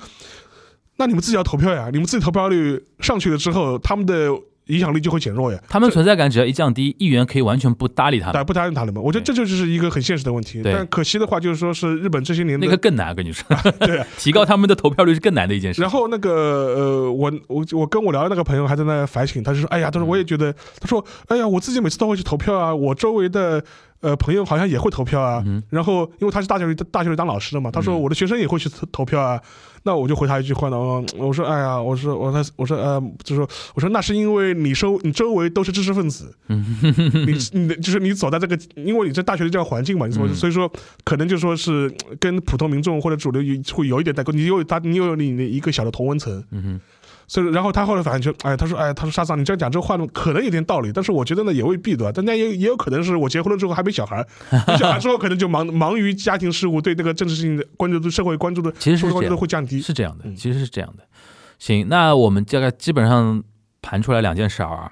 那你们自己要投票呀，你们自己投票率上去了之后，他们的影响力就会减弱呀。他们存在感只要一降低，议员可以完全不搭理他不搭理他们？我觉得这就是一个很现实的问题。对但可惜的话，就是说是日本这些年的那个更难。跟你说，对啊提高他们的投票率是更难的一件事。然后那个呃，我我我跟我聊的那个朋友还在那反省，他就说：“哎呀，他说我也觉得，他说，哎呀，我自己每次都会去投票啊，我周围的呃朋友好像也会投票啊。嗯然后因为他是大学里大学里当老师的嘛，他说嗯我的学生也会去投投票啊。那我就回他一句话呢，哦我说：哎呀，我说我说我说呃，就说我说那是因为你周你周围都是知识分子，你你的就是你走在这个，因为你在大学的这样环境嘛，你所以说可能就说是跟普通民众或者主流有会有一点代沟，你有他你有你的一个小的同温层。嗯哼，所以，然后他后来反正就，哎，他说，哎，他说沙桑，你这样讲这个话呢，可能有点道理，但是我觉得呢，也未必对吧？但那也也有可能是我结婚了之后还没小孩，有小孩之后可能就忙 忙于家庭事务，对这个政治性的关注度、社会关注的其实关注度会降低。是这样的，嗯其实是这样的。行，那我们大概基本上盘出来两件事儿啊。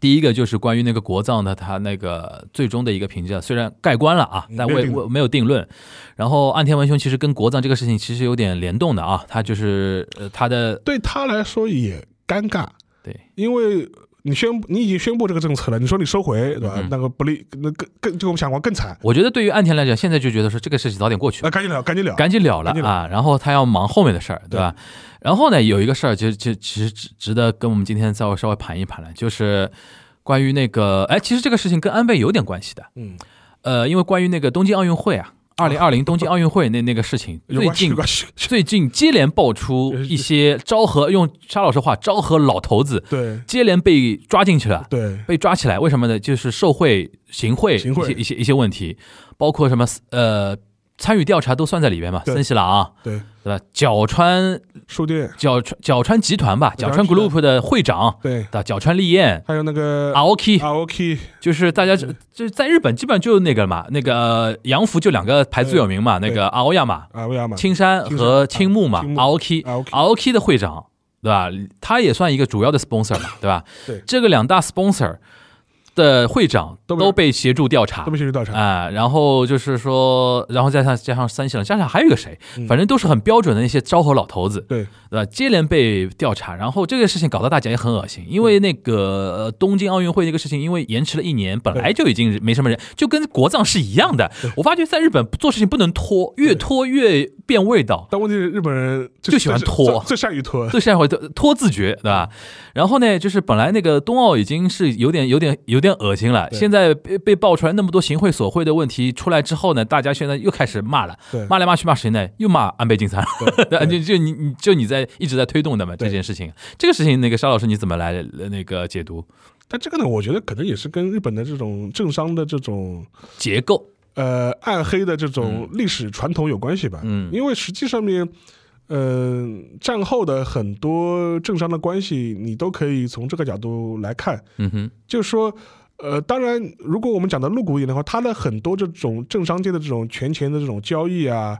第一个就是关于那个国葬的，他那个最终的一个评价，虽然盖棺了啊，但没有定未未没有定论。然后岸田文雄其实跟国葬这个事情其实有点联动的啊，他就是呃他的对他来说也尴尬，对。因为你宣布你已经宣布这个政策了，你说你收回，对吧？嗯。那个不利，那更更就我们想过更惨，我觉得对于岸田来讲，现在就觉得说这个事情早点过去那，赶紧了，赶紧了，赶紧了了了。啊，然后他要忙后面的事儿，对吧？然后呢，有一个事儿，其实其实其实值值得跟我们今天稍微稍微盘一盘了，就是关于那个，哎，其实这个事情跟安倍有点关系的，嗯，呃，因为关于那个东京奥运会啊，二零二零东京奥运会那那个事情，最近，最近接连爆出一些昭和，用沙老师话，昭和老头子对。接连被抓进去了。对，被抓起来，为什么呢？就是受贿、行贿行贿。一些一些一些问题，包括什么呃参与调查都算在里边嘛。对。森喜朗对，对吧？角川书店，角川角川集团吧，角角川 Group 的会长对，对吧？角川利彦还有那个 Aoki，Aoki，就是大家就就是在日本基本上就那个嘛，那个呃洋服就两个牌最有名嘛，那对个阿亚嘛，青山和青木嘛啊青木，Aoki Aoki Aoki 的会长对吧？他也算一个主要的 sponsor 嘛，对吧？对。这个两大 sponsor 的会长都被协助调查都。被协助调查，啊、然后就是说，然后加上加上三喜郎，加上还有一个谁，嗯反正都是很标准的那些昭和老头子，对，对吧？接连被调查，然后这个事情搞得大家也很恶心，因为那个呃东京奥运会那个事情，因为延迟了一年，本来就已经没什么人，就跟国葬是一样的。我发觉在日本做事情不能拖，越拖越变味道。但问题是日本人就喜欢拖最最善于拖，最善于拖拖自觉，对吧？然后呢，就是本来那个冬奥已经是有点、有点、有点恶心了，现在被被爆出来那么多行贿索贿的问题出来之后呢，大家现在又开始骂了，对。骂来骂去骂谁呢？又骂安倍晋三，就就你你就你在一直在推动的嘛这件事情，这个事情那个沙老师你怎么来呃那个解读？但这个呢，我觉得可能也是跟日本的这种政商的这种结构？呃暗黑的这种历史传统有关系吧。嗯。因为实际上面，呃，战后的很多政商的关系，你都可以从这个角度来看，嗯哼，就是说。呃，当然，如果我们讲的露骨一点的话，它的很多这种政商界的这种权钱的这种交易啊，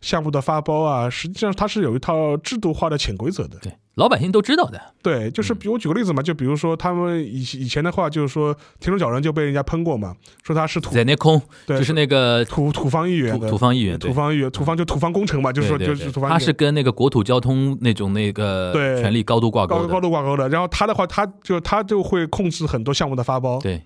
项目的发包啊，实际上它是有一套制度化的潜规则的。对，老百姓都知道的。对，就是比如举个例子嘛，就比如说他们以以前的话，就是说田中角荣就被人家喷过嘛，说他是土在那空，对就是那个土土方议员土土方议员，土方议员，土方就土方工程嘛，就是说就是土方他是跟那个国土交通那种那个对。权力高度挂高高钩的。度挂钩的。然后他的话，他就他就会控制很多项目的发包，对。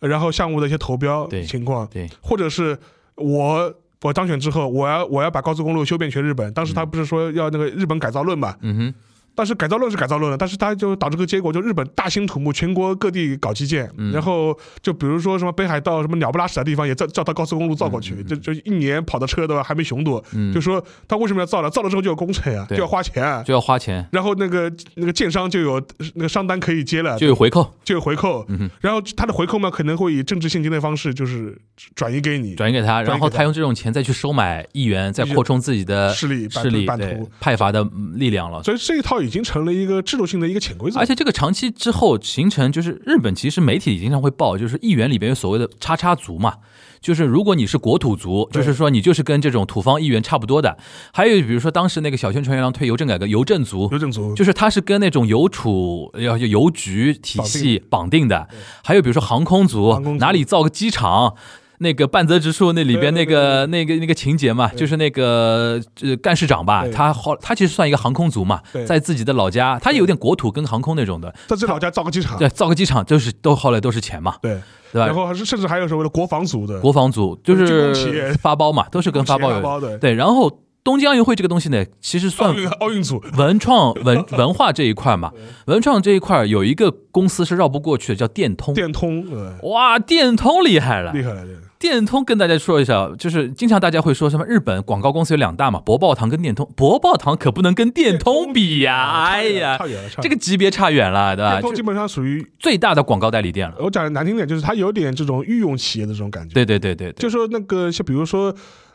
然后项目的一些投标情况，对。或者是我我当选之后，我要我要把高速公路修遍全日本。当时他不是说要那个日本改造论嘛？嗯哼，但是改造论是改造论了，但是它就导致个结果，就日本大兴土木，全国各地搞基建，嗯。然后就比如说什么北海道什么鸟不拉屎的地方也造造到高速公路造过去，就就一年跑的车都还没熊多。嗯。就说他为什么要造了？造了之后就有工程啊，就要花钱啊。就要花钱，然后那个那个建商就有那个商单可以接了，就有回扣，就有回扣，嗯，然后他的回扣嘛可能会以政治现金的方式就是转移给你，转移给他，然后他用这种钱再去收买议员，再扩充自己的势力势力版对图，派阀的嗯力量了。所以这一套已经成了一个制度性的一个潜规则。而。且这个长期之后形成，就是日本其实媒体经常会报，就是议员里边有所谓的“叉叉族”嘛，就是如果你是国土族，就是说你就是跟这种土方议员差不多的。还有比如说当时那个小泉纯一郎推邮政改革，邮政族。邮政族。就是他是跟那种邮储要邮局体系绑定。的，还有比如说航空族，航空族。哪里造个机场。那个半泽直树那里边那个那个那个情节嘛，就是那个呃干事长吧，对。他好他其实算一个航空族嘛，在自己的老家，他有点国土跟航空那种的，在自己老家造个机场，对，造个机场就是都后来都是钱嘛，对，对吧？然后还是甚至还有所谓的国防组的，国防组就是发包嘛，都是跟发包有。发包的对，然后东京奥运会这个东西呢，其实算奥运组，文创 文文化这一块嘛，文创这一块有一个公司是绕不过去的，叫电通。电通，呃，哇，电通厉害了！厉害了，这电通跟大家说一下，就是经常大家会说什么日本广告公司有两大嘛，博报堂跟电通，博报堂可不能跟电通比呀，哎呀差，远了，差这个级别差远了，对吧？电通基本上属于最大的广告代理店了。我讲的难听点，就是它有点这种御用企业的这种感觉。对对对对对，就说那个，像比如说，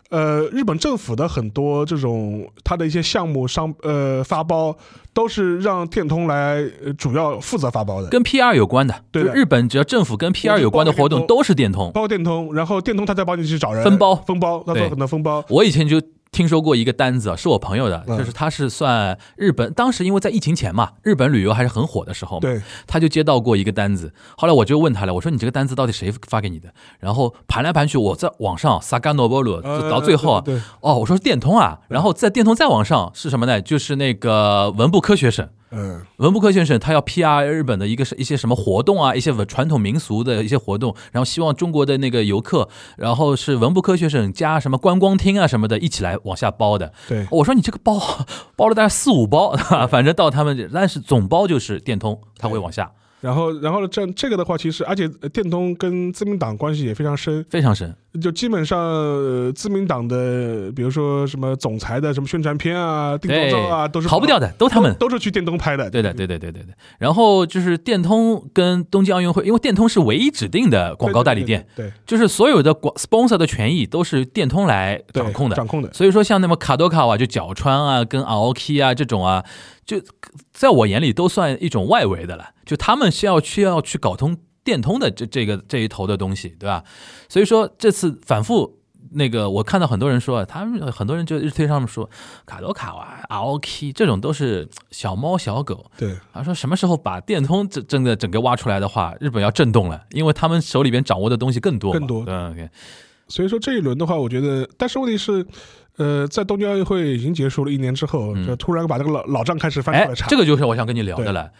呃，日本政府的很多这种它的一些项目商呃发包，都是让电通来呃主要负责发包的，跟 PR 有关的，对的。日本只要政府跟 PR 有关的活动都是电通。包括电通，然后电通他再帮你去找人分包。分包，他做对。很多分包，我以前就听说过一个单子，是我朋友的，嗯就是他是算日本，当时因为在疫情前嘛，日本旅游还是很火的时候嘛，对，他就接到过一个单子，后来我就问他了，我说你这个单子到底谁发给你的？然后盘来盘去，我在网上 Saga Nobolo 呃到最后啊，对对哦，我说是电通啊，然后在电通再往上是什么呢？就是那个文部科学省。嗯，文部科学省他要 PR 日本的一个是一些什么活动啊，一些文传统民俗的一些活动，然后希望中国的那个游客，然后是文部科学省加什么观光厅啊什么的一起来往下包的。对，我说你这个包 包了大概四五包，反正到他们，但是总包就是电通，他会往下。然后然后这这个的话，其实而且呃电通跟自民党关系也非常深，非常深。就基本上呃自民党的，比如说什么总裁的什么宣传片啊、定妆照啊，都是逃不掉的，都他们。都是去电通拍的，对的，对对对对对。然后就是电通跟东京奥运会，因为电通是唯一指定的广告代理店，对，对就是所有的广 sponsor 的权益都是电通来掌控的。掌控的，所以说，像那么卡多卡瓦就角川啊，跟 Aoki 啊这种啊，就在我眼里都算一种外围的了。就他们是要去要去搞通电通的这这个这一头的东西，对吧？所以说这次反复那个，我看到很多人说，他们很多人就日推上面说卡罗卡瓦、Aoki 这种都是小猫小狗。对，他说什么时候把电通这真的整个挖出来的话，日本要震动了，因为他们手里边掌握的东西更多，更多。对，OK，所以说这一轮的话，我觉得，但是问题是，呃，在东京奥运会已经结束了一年之后，嗯。就突然把这个老老账开始翻出哎来查，，这个就是我想跟你聊的了，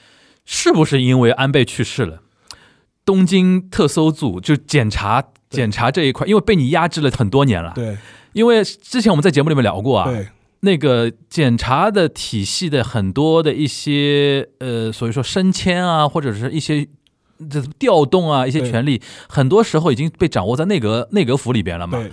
是不是因为安倍去世了，东京特搜组就检查检查这一块，因为被你压制了很多年了。对因为之前我们在节目里面聊过啊，对那个检查的体系的很多的一些呃，所以说升迁啊，或者是一些。这调动啊，一些权利，很多时候已经被掌握在内阁内阁府里边了嘛。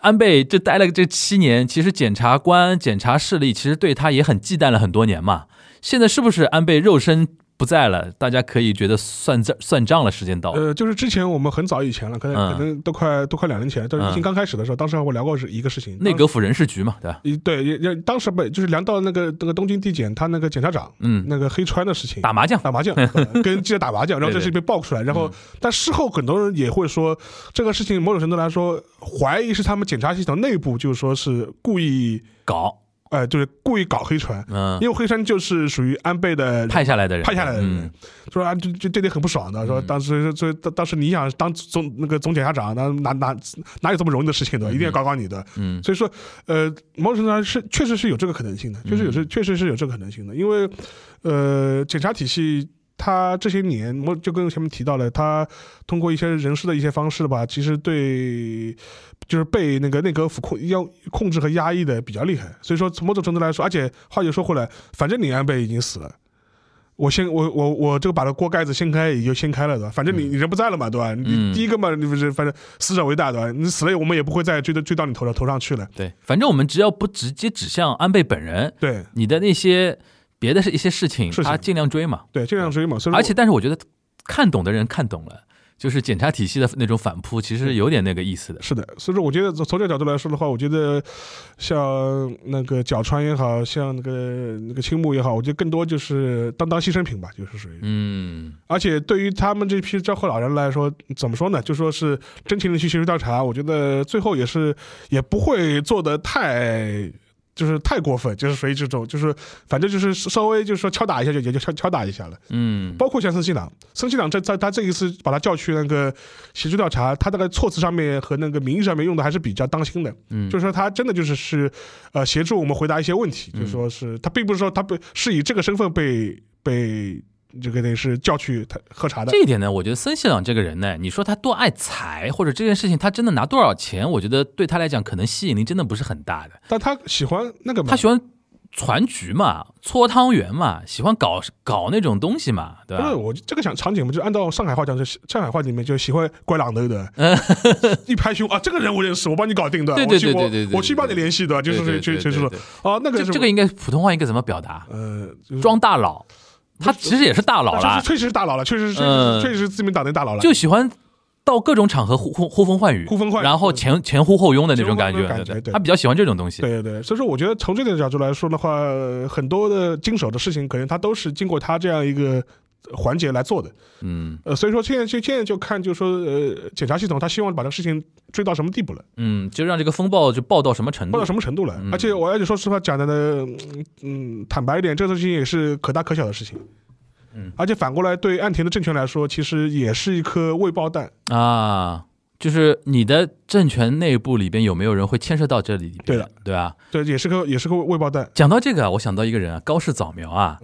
安倍这待了这七年，其实检察官、检察势力其实对他也很忌惮了很多年嘛。现在是不是安倍肉身不在了，大家可以觉得算账算账了，时间到了。呃，就是之前我们很早以前了，可能嗯。可能都快都快两年前了，就是疫情刚开始的时候，当时我聊过是一个事情，内阁府人事局嘛，对吧？一对也也当时被就是聊到那个那个东京地检他那个检察长嗯，那个黑川的事情，打麻将，打麻将，跟记者打麻将，然后这事情被爆出来，然后但事后很多人也会说，这个事情某种程度来说，怀疑是他们检察系统内部就是说是故意，搞，呃，就是故意搞黑船，嗯，因为黑川就是属于安倍的派下来的人，派下来的人嗯，说啊，这这这点很不爽的，说嗯。当时所以当当时你想当总那个总检察长，那哪哪哪有这么容易的事情的，一定要搞搞你的。嗯。所以说，呃，某种程度上是确实是有这个可能性的，确实有这确实是有这个可能性的，因为呃，检察体系。它这些年，我就跟前面提到了，他通过一些人事的一些方式吧，其实对就是被那个内阁府控要控制和压抑的比较厉害。所以说，从某种程度来说，而且话又说回来，反正你安倍已经死了，我先我我我这个把这锅盖子掀开也就掀开了，对吧？反正你你人不在了嘛，对吧？你嗯第一个嘛，你不是反正死者为大，对吧？你死了，我们也不会再追到追到你头上头上去了。对，反正我们只要不直接指向安倍本人，对你的那些别的是一些事情，他尽量追嘛。对，尽量追嘛。所以而且，但是我觉得看懂的人看懂了，就是检查体系的那种反扑，其实有点那个意思的。是的，所以说我觉得从从这个角度来说的话，我觉得像那个角川也好像那个那个青木也好，我觉得更多就是当当牺牲品吧，就是属于。嗯而且对于他们这批昭和老人来说，怎么说呢？就说是真情的去学术调查，我觉得最后也是也不会做的太。就是太过分，就是属于这种，就是反正就是稍微就是说敲打一下就也就敲敲打一下了。嗯，包括像森西朗，森西朗在在他这一次把他叫去那个协助调查，他那个措辞上面和那个名义上面用的还是比较当心的。嗯就是说他真的就是是呃协助我们回答一些问题，嗯就是说是他并不是说他被是以这个身份被被这个得是叫去他喝茶的。这一点呢，我觉得森西朗这个人呢，你说他多爱财，或者这件事情他真的拿多少钱，我觉得对他来讲可能吸引力真的不是很大的。但他喜欢那个嘛，他喜欢传局嘛，搓汤圆嘛，喜欢搞搞那种东西嘛，对吧？不是我这个想场景嘛，就按照上海话讲，就是上海话里面就喜欢拐狼头的，一拍胸啊，这个人我认识，我帮你搞定的，对对对对对对我我去帮你联系的，就是对对去去说对对对啊，那个这个应该普通话应该怎么表达？呃装大佬，他其实也是大佬了确实，确实是大佬了，确实是确实嗯。是自民党的大佬了，就喜欢到各种场合呼呼呼风唤雨，呼风唤雨然后前前呼后拥的那种感觉，感觉对对。他比较喜欢这种东西。对对对，所以说我觉得从这个角度来说的话，呃很多的经手的事情，可能他都是经过他这样一个环节来做的。嗯呃，所以说现在就现在就看，就是说呃，检察系统他希望把这个事情追到什么地步了，嗯，就让这个风暴就爆到什么程度爆到？什么程度了。嗯而且我而且说实话讲的呢，嗯嗯，坦白一点，这个事情也是可大可小的事情。嗯，而且反过来对岸田的政权来说，其实也是一颗未爆弹。啊，就是你的政权内部里边有没有人会牵涉到这里边？对的，对吧？对，也是个也是个未爆弹。讲到这个啊，我想到一个人啊，高市早苗啊，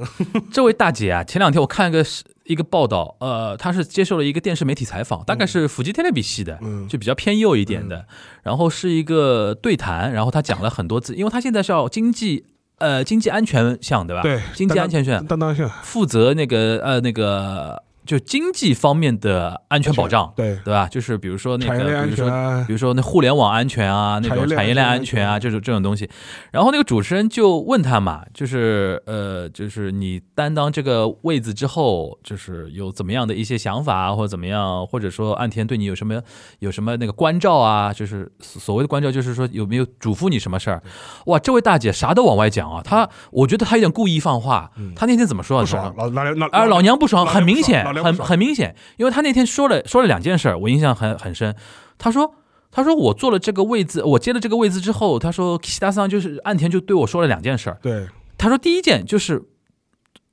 这位大姐啊，前两天我看一个一个报道，呃，她是接受了一个电视媒体采访，大概是腹肌 Telebi 系的，嗯就比较偏右一点的，然后是一个对谈，然后她讲了很多字，因为她现在是要经济呃经济安全项对吧？对，经济安全项担当项负责那个呃那个就经济方面的安全保障，对对吧？就是比如说那个，比如说比，如说那互联网安全啊，那种产业链安全啊，这种这种东西。然后那个主持人就问他嘛，就是呃，就是你担当这个位子之后，就是有怎么样的一些想法啊，或者怎么样，或者说岸田对你有什么有什么那个关照啊，就是所所谓的关照，就是说有没有嘱咐你什么事儿？哇，这位大姐啥都往外讲啊，她我觉得她有点故意放话。她那天怎么说啊？不爽，老老老啊，老娘不爽，很明显，很很明显，因为他那天说了说了两件事儿，我印象很很深。他说，他说我做了这个位置，我接了这个位置之后，他说西达桑就是岸田就对我说了两件事儿。对他说第一件就是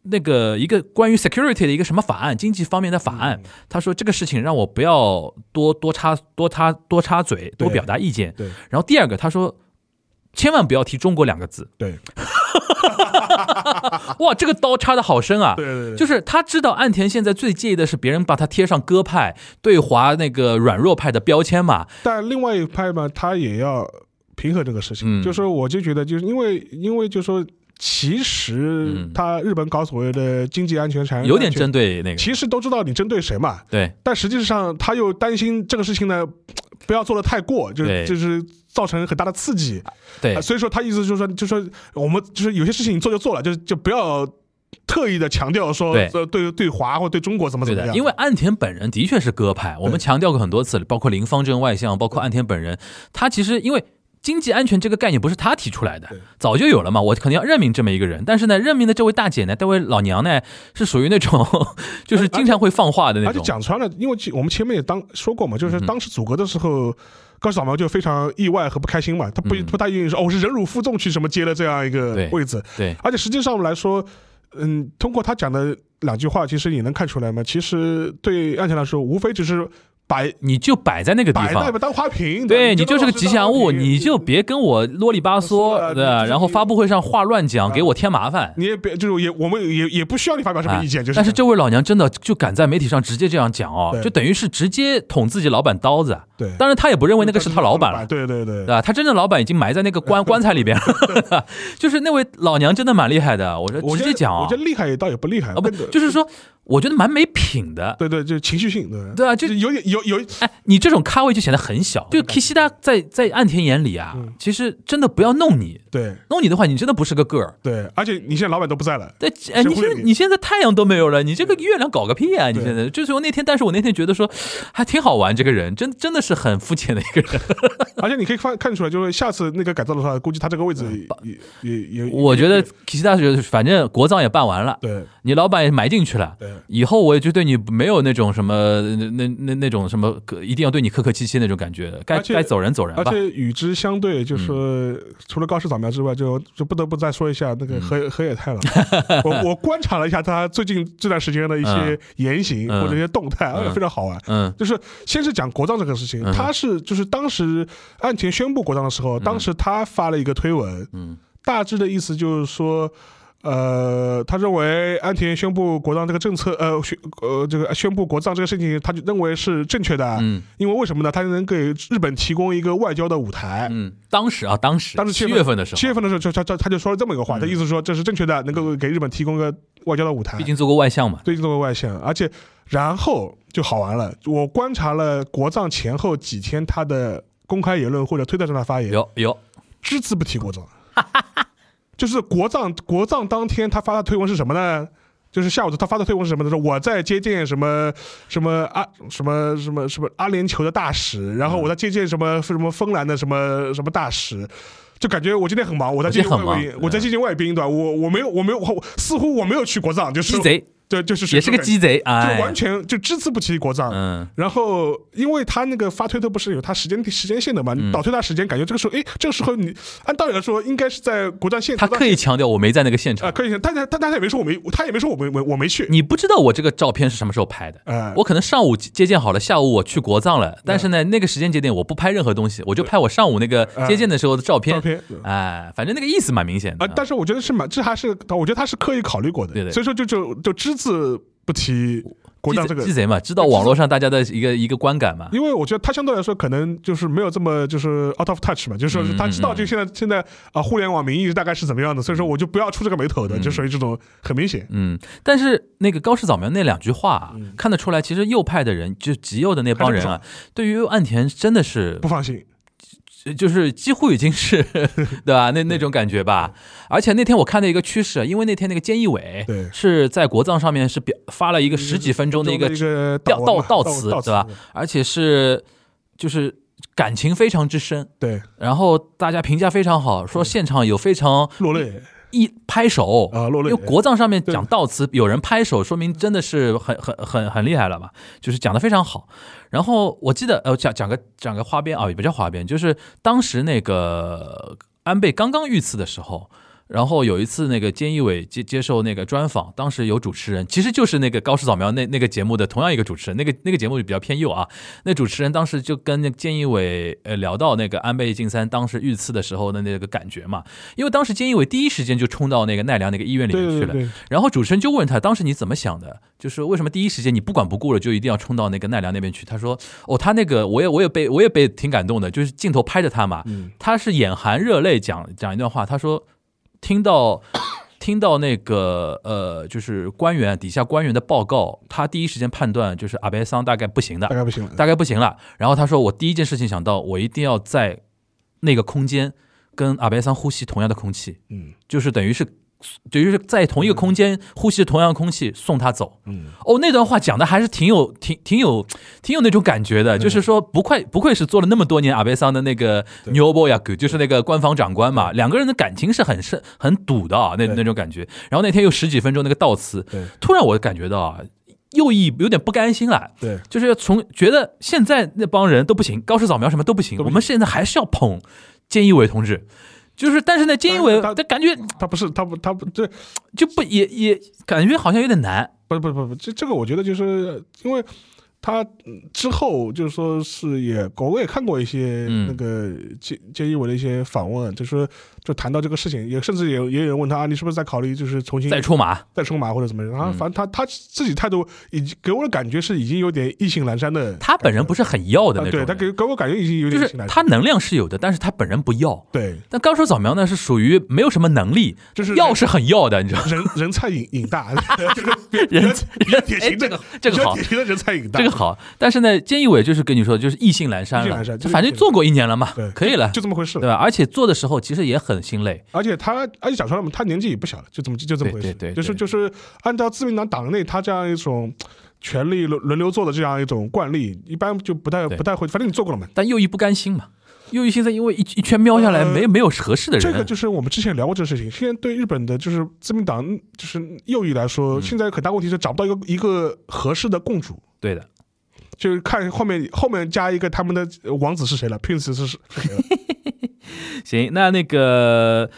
那个一个关于 security 的一个什么法案，经济方面的法案。他说这个事情让我不要多多插多插多插嘴，多表达意见。对然后第二个，他说千万不要提中国两个字。对 哇，这个刀插的好深啊！对对对，就是他知道岸田现在最介意的是别人把他贴上鸽派、对华那个软弱派的标签嘛。但另外一派嘛，他也要平衡这个事情。嗯就是我就觉得，就是因为因为就说，其实嗯。他日本搞所谓的经济安全、产业有点针对那个，其实都知道你针对谁嘛，对，但实际上他又担心这个事情呢，不要做的太过，就是就是造成很大的刺激。对。啊，所以说他意思就是说，就说我们就是有些事情你做就做了，就就不要特意的强调说，对。呃对对华或对中国怎么怎，么样，因为岸田本人的确是鸽派，我们强调过很多次，包括林方正外相，包括岸田本人，他其实因为。经济安全这个概念不是他提出来的，早就有了嘛。我肯定要任命这么一个人，但是呢，任命的这位大姐呢，这位老娘呢，是属于那种 就是经常会放话的那种而且。讲穿了，因为其我们前面也当说过嘛，就是当时组阁的时候。高市早苗就非常意外和不开心嘛，他不嗯不大愿意说哦，我是忍辱负重去什么接了这样一个位置，对，而且实际上来说，嗯，通过他讲的两句话，其实也能看出来嘛，其实对岸田来说，无非只是摆你就摆在那个地方摆当花瓶，对你你就是个吉祥物，你就别。跟我啰里吧嗦，对然后发布会上话乱讲，啊给我添麻烦。你也别就是也我们也也不需要你发表什么意见，就是但是这位老娘真的就敢在媒体上直接这样讲哦，就等于是直接捅自己老板刀子。对，当然，他也不认为那个是他老板了，对对对对吧？他真正老板已经埋在那个棺 棺材里边了。就是那位老娘真的蛮厉害的，我说我直接讲啊我觉，得厉害也倒也不厉害，啊不就是说，我觉得蛮没品的。对对，就情绪性，对对啊就有点有有哎，你这种咖位就显得很小。就 Kishida 在在岸田眼里啊，嗯其实真的不要弄你，对弄你的话，你真的不是个个儿。对，而且你现在老板都不在了，对，哎，你现在你你现在太阳都没有了，你这个月亮搞个屁啊！你现在就是我那天，但是我那天觉得说还挺好玩，这个人真真的是很肤浅的一个人。而且你可以看看出来，就是下次那个改造的话，估计他这个位置也也也也，我觉得 Kishida 觉得反正国葬也办完了，对你老板也埋进去了。对以后我也就对你没有那种什么那那那那种什么一定要对你客客气气那种感觉，该该走人走人吧。而且与之相对，就是除了高市早苗之外，就就不得不再说一下那个河河野太郎。我我观察了一下他最近这段时间的一些言行嗯或者一些动态，非常好玩。嗯就是先是讲国葬这个事情，嗯他是就是当时岸田宣布国葬的时候，当时他发了一个推文，嗯大致的意思就是说。呃，他认为安田宣布国葬这个政策，呃，宣呃这个宣布国葬这个事情，他就认为是正确的，嗯因为为什么呢？他能给日本提供一个外交的舞台。嗯，当时啊，当时当时七月份的时候，七月份的时候，就他他他就说了这么一个话，嗯他意思说这是正确的，能够给日本提供个外交的舞台毕。竟做过外相嘛。毕竟做过外相，而且然后就好玩了。我观察了国葬前后几天他的公开言论或者推特上的发言，有有，只字不提国葬。就是国葬国葬当天他发的推文是什么呢？就是下午他发的推文是什么呢？说我在接见什么什么阿什么什么什么阿联酋的大使，然后我在接见什么什么芬兰的什么什么大使。就感觉我今天很忙，我在接见外宾，我在接见外宾，对吧？我我没有我没有我似乎我没有去国葬，就是鸡贼对，就是也是个鸡贼，就哎，完全就只字不提国葬。嗯。然后，因为他那个发推特不是有他时间时间线的嘛，倒推他时间，感觉这个时候，哎，这个时候你按道理来说应该是在国葬现，他刻意强调我没在那个现场。啊、场。可以，但他但他也没说我没，他也没说我没我我没去，你不知道我这个照片是什么时候拍的，嗯，我可能上午接见好了，下午我去国葬了，但是呢，那个时间节点我不拍任何东西，我就拍我上午那个接见的时候的照片照片。片。哎，反正那个意思蛮明显的。啊，但是我觉得是蛮，这还是我觉得他是刻意考虑过的，对对。所以说就就就只字不提国家这个鸡，贼嘛，知道网络上大家的一个一个观感嘛。因为我觉得他相对来说可能就是没有这么就是 out of touch 嘛，就是说是他知道就现在现在啊互联网民意大概是怎么样的，所以说我就不要出这个眉头的，嗯就属于这种很明显。嗯，但是那个高市早苗那两句话啊、嗯。看得出来，其实右派的人，就极右的那帮人啊，对于岸田真的是不放心，就是几乎已经是 对吧？那那种感觉吧。而且那天我看到一个趋势，因为那天那个菅义伟对是在国葬上面是表发了一个十几分钟的一个悼悼悼词，对吧？而且是就是感情非常之深，对，然后大家评价非常好，说现场有非常落泪一拍手啊，落泪因为。国葬上面讲悼词，有人拍手，说明真的是很很很很厉害了吧？就是讲的非常好。然后我记得，呃，讲讲个讲个花边啊，也不叫花边，就是当时那个安倍刚刚遇刺的时候。然后有一次，那个菅义伟接接受那个专访，当时有主持人，其实就是那个高市扫描那那个节目的同样一个主持人，那个那个节目就比较偏右啊。那主持人当时就跟那菅义伟呃聊到那个安倍晋三当时遇刺的时候的那个感觉嘛，因为当时菅义伟第一时间就冲到那个奈良那个医院里面去了，对对对，然后主持人就问他，当时你怎么想的？就是为什么第一时间你不管不顾了，就一定要冲到那个奈良那边去？他说：“哦，他那个我也我也被我也被挺感动的，就是镜头拍着他嘛，嗯他是眼含热泪讲讲一段话，他说听到 听到那个呃，就是官员底下官员的报告，他第一时间判断就是阿白桑大概不行的大，概不行了。大概不行了。然后他说，我第一件事情想到，我一定要在那个空间跟阿白桑呼吸同样的空气，嗯，就是等于是就是在同一个空间呼吸同样空气送他走。嗯，哦，那段话讲的还是挺有、挺、挺有、挺有那种感觉的，就是说不愧不愧是做了那么多年阿贝桑的那个对牛波亚古，就是那个官方长官嘛，两个人的感情是很深、很笃的啊，那那种感觉。然后那天有十几分钟那个悼词，对突然我感觉到啊，右翼有点不甘心了。对，就是从觉得现在那帮人都不行，高市扫描什么都不行，都不行我们现在还是要捧菅义伟同志。就是，但是呢，菅义伟他他感觉他不是他不他不这就不也也感觉好像有点难。不不不不，这这个我觉得就是因为他嗯之后就是说是也我也看过一些嗯那个菅菅义伟的一些访问，就说就谈到这个事情，也甚至也有也有人问他啊，你是不是在考虑就是重新再出马，再出马或者怎么样？然后嗯反正他他自己态度已经给我的感觉是已经有点意兴阑珊的。他本人不是很要的啊那种人，对他给给我感觉已经有就是点意兴阑珊。他能量是有的，但是他本人不要。对，但高手早苗呢是属于没有什么能力，就是要是很要的，你知道？人人菜瘾瘾大，这个人比较典型这个这个好典型的人菜瘾大，这个好，但是呢，菅义伟就是跟你说，就是意兴阑珊了就是反正做过一年了嘛，可以了，就这么回事对。吧？而且做的时候其实也很心累，而且他，而且讲出来嘛，他年纪也不小了，就这么就这么回事。对对对对就是就是按照自民党党内他这样一种权力轮轮流做的这样一种惯例，一般就不太不太会。反正你做过了嘛。但右翼不甘心嘛，右翼现在因为一一圈瞄下来，呃没没有合适的人，这个就是我们之前聊过这个事情。现在对日本的就是自民党就是右翼来说，嗯现在很大问题是找不到一个一个合适的共主。对的。就是看后面后面加一个他们的王子是谁了，Prince 是是谁了？行，那那个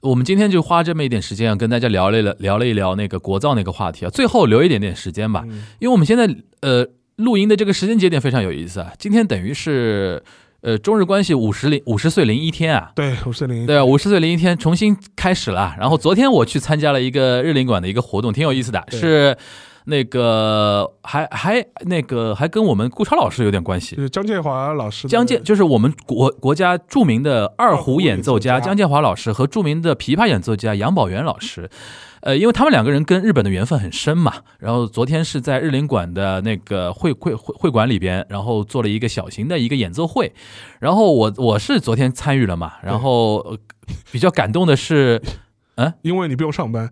我们今天就花这么一点时间啊，跟大家聊了聊聊了一聊那个国造那个话题啊，最后留一点点时间吧，嗯因为我们现在呃录音的这个时间节点非常有意思啊，今天等于是呃中日关系五十零五十岁零一天啊。对，五十零。对啊，五十岁零一天重新开始了。然后昨天我去参加了一个日领馆的一个活动，挺有意思的，是那个还还那个还跟我们顾超老师有点关系就。是江建华老师，江建就是我们国国家著名的二胡演奏家江建华老师和著名的琵琶演奏家杨宝元老师，呃，因为他们两个人跟日本的缘分很深嘛，然后昨天是在日领馆的那个会会会会馆里边，然后做了一个小型的一个演奏会，然后我我是昨天参与了嘛，然后、呃比较感动的是。因为你不用上班，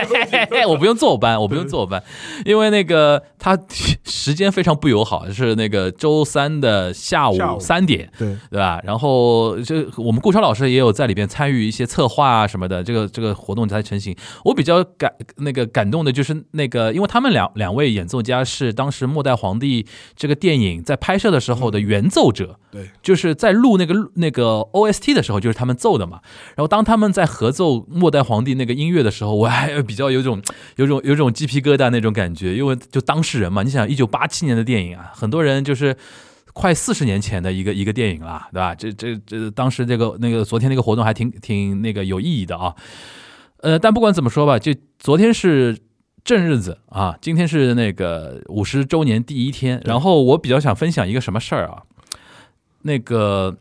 我不用坐班，我不用坐班，因为那个他时间非常不友好，是那个周三的下午下午。三点，对，对吧？然后就我们顾超老师也有在里边参与一些策划啊什么的，这个这个活动才成型。我比较感那个感动的就是那个，因为他们两两位演奏家是当时《末代皇帝》这个电影在拍摄的时候的原奏者，对，就是在录那个那个 OST 的时候，就是他们奏的嘛。然后当他们在合奏《末代皇帝》那个音乐的时候，我还比较有种 有种有种鸡皮疙瘩那种感觉，因为就当事人嘛，你想一九八七年的电影啊，很多人就是。快四十年前的一个一个电影了，对吧？这这这当时这个那个昨天那个活动还挺挺那个有意义的啊。呃，但不管怎么说吧，就昨天是正日子啊，今天是那个五十周年第一天。然后我比较想分享一个什么事儿啊？那个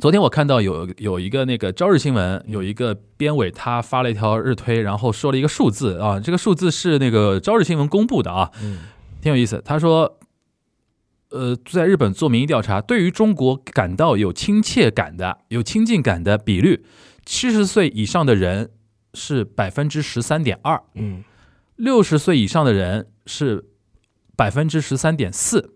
昨天我看到有有一个那个朝日新闻有一个编委他发了一条日推，然后说了一个数字啊，这个数字是那个朝日新闻公布的啊，嗯，挺有意思。他说，呃，在日本做民意调查，对于中国感到有亲切感的、有亲近感的比率，七十岁以上的人是百分之十三点二，嗯，六十岁以上的人是百分之十三点四，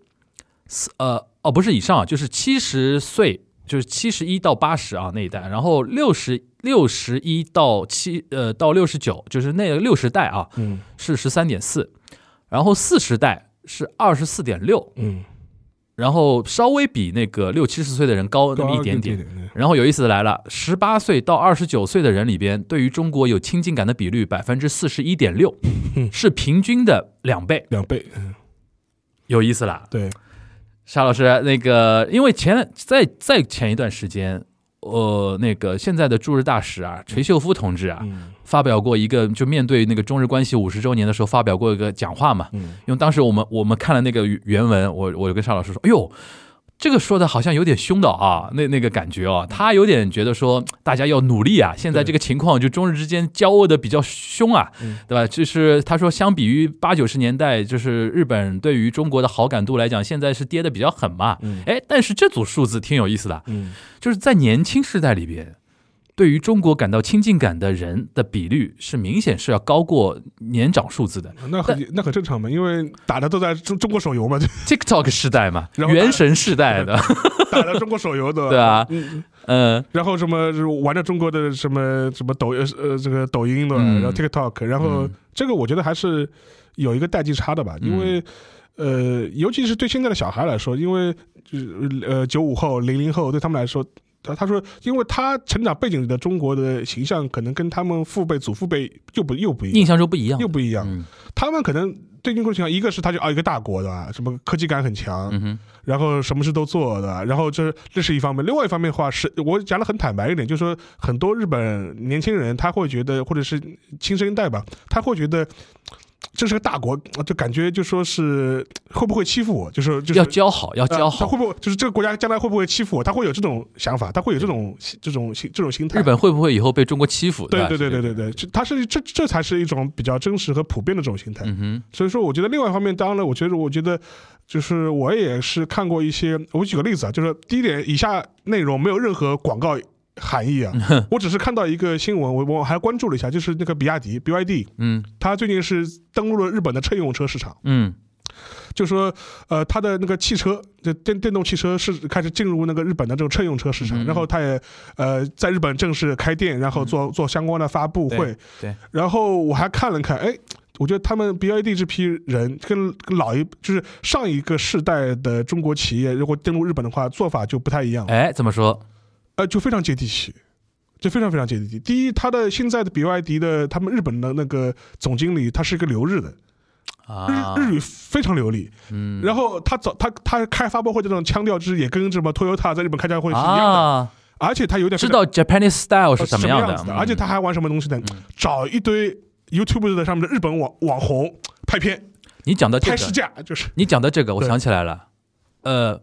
四呃哦不是以上啊，就是七十岁，就是七十一到八十啊那一代，然后六十六十一到七呃到六十九，就是那个六十代啊嗯，是十三点四，然后四十代是二十四点六，嗯，然后稍微比那个六七十岁的人高那么一点点。然后有意思的来了，十八岁到二十九岁的人里边，对于中国有亲近感的比率百分之四十一点六，是平均的两倍。两倍，嗯，有意思啦，对，沙老师，那个因为前在在前一段时间，呃，那个现在的驻日大使啊，垂秀夫同志啊，嗯发表过一个，就面对那个中日关系五十周年的时候，发表过一个讲话嘛。嗯，因为当时我们我们看了那个原文，我我就跟沙老师说，哎呦。这个说的好像有点凶的啊，那那个感觉啊，他有点觉得说大家要努力啊。现在这个情况，就中日之间交恶的比较凶啊，嗯对吧？就是他说，相比于八九十年代，就是日本对于中国的好感度来讲，现在是跌的比较狠嘛。嗯哎，但是这组数字挺有意思的，嗯，就是在年轻时代里边，对于中国感到亲近感的人的比率是明显是要高过年长数字的。那很那很正常嘛，因为打的都在中中国手游嘛，TikTok 时代嘛，然后原神时代的，打的中国手游的，对啊。嗯，嗯。然后什么玩着中国的什么什么抖呃呃这个抖音的，嗯。然后 TikTok，然后嗯。这个我觉得还是有一个代际差的吧，因为呃，尤其是对现在的小孩来说，因为就是呃九五后、零零后对他们来说。他他说，因为他成长背景里的中国的形象，可能跟他们父辈、祖父辈又不又不一样印，象中不一样又。不一样。嗯他们可能对中国的形象，一个是他就啊一个大国对吧？什么科技感很强，嗯，然后什么事都做的，然后这这是一方面。另外一方面的话是，我讲的很坦白一点，就是说很多日本年轻人他会觉得，或者是新生一代吧，他会觉得这是个大国，就感觉就说是会不会欺负我，就是就是要交好，要交好。呃他会不会就是这个国家将来会不会欺负我？他会有这种想法，他会有这种这种心这种心态。日本会不会以后被中国欺负？对对对对对对，这他是这这才是一种比较真实和普遍的这种心态。嗯哼，所以说，我觉得另外一方面，当然了，我觉得，我觉得就是我也是看过一些，我举个例子啊，就是第一点，以下内容没有任何广告含义啊，我只是看到一个新闻，我我还关注了一下，就是那个比亚迪 BYD，嗯。它最近是登陆了日本的乘用车市场，嗯。就说呃，它的那个汽车，就电电动汽车是开始进入那个日本的这种乘用车市场，嗯。然后它也呃在日本正式开店，然后做做相关的发布会，对，然后我还看了看，哎，我觉得他们 BYD 这批人跟跟老一就是上一个世代的中国企业，如果登陆日本的话，做法就不太一样，哎，怎么说？呃，就非常接地气。就非常非常接地气。第一，他的现在的比亚迪的他们日本的那个总经理，他是一个留日的，啊，日日语非常流利。嗯，然后他早他他开发布会这种腔调，就是也跟什么 Toyota 在日本开家会是一样的，啊，而且他有点知道 Japanese style 是什什么样子的，嗯而且他还玩什么东西呢？找一堆 YouTube 的上面的日本网网红拍片。你讲的这个，拍试驾，就是你讲的这个，我想起来了，呃。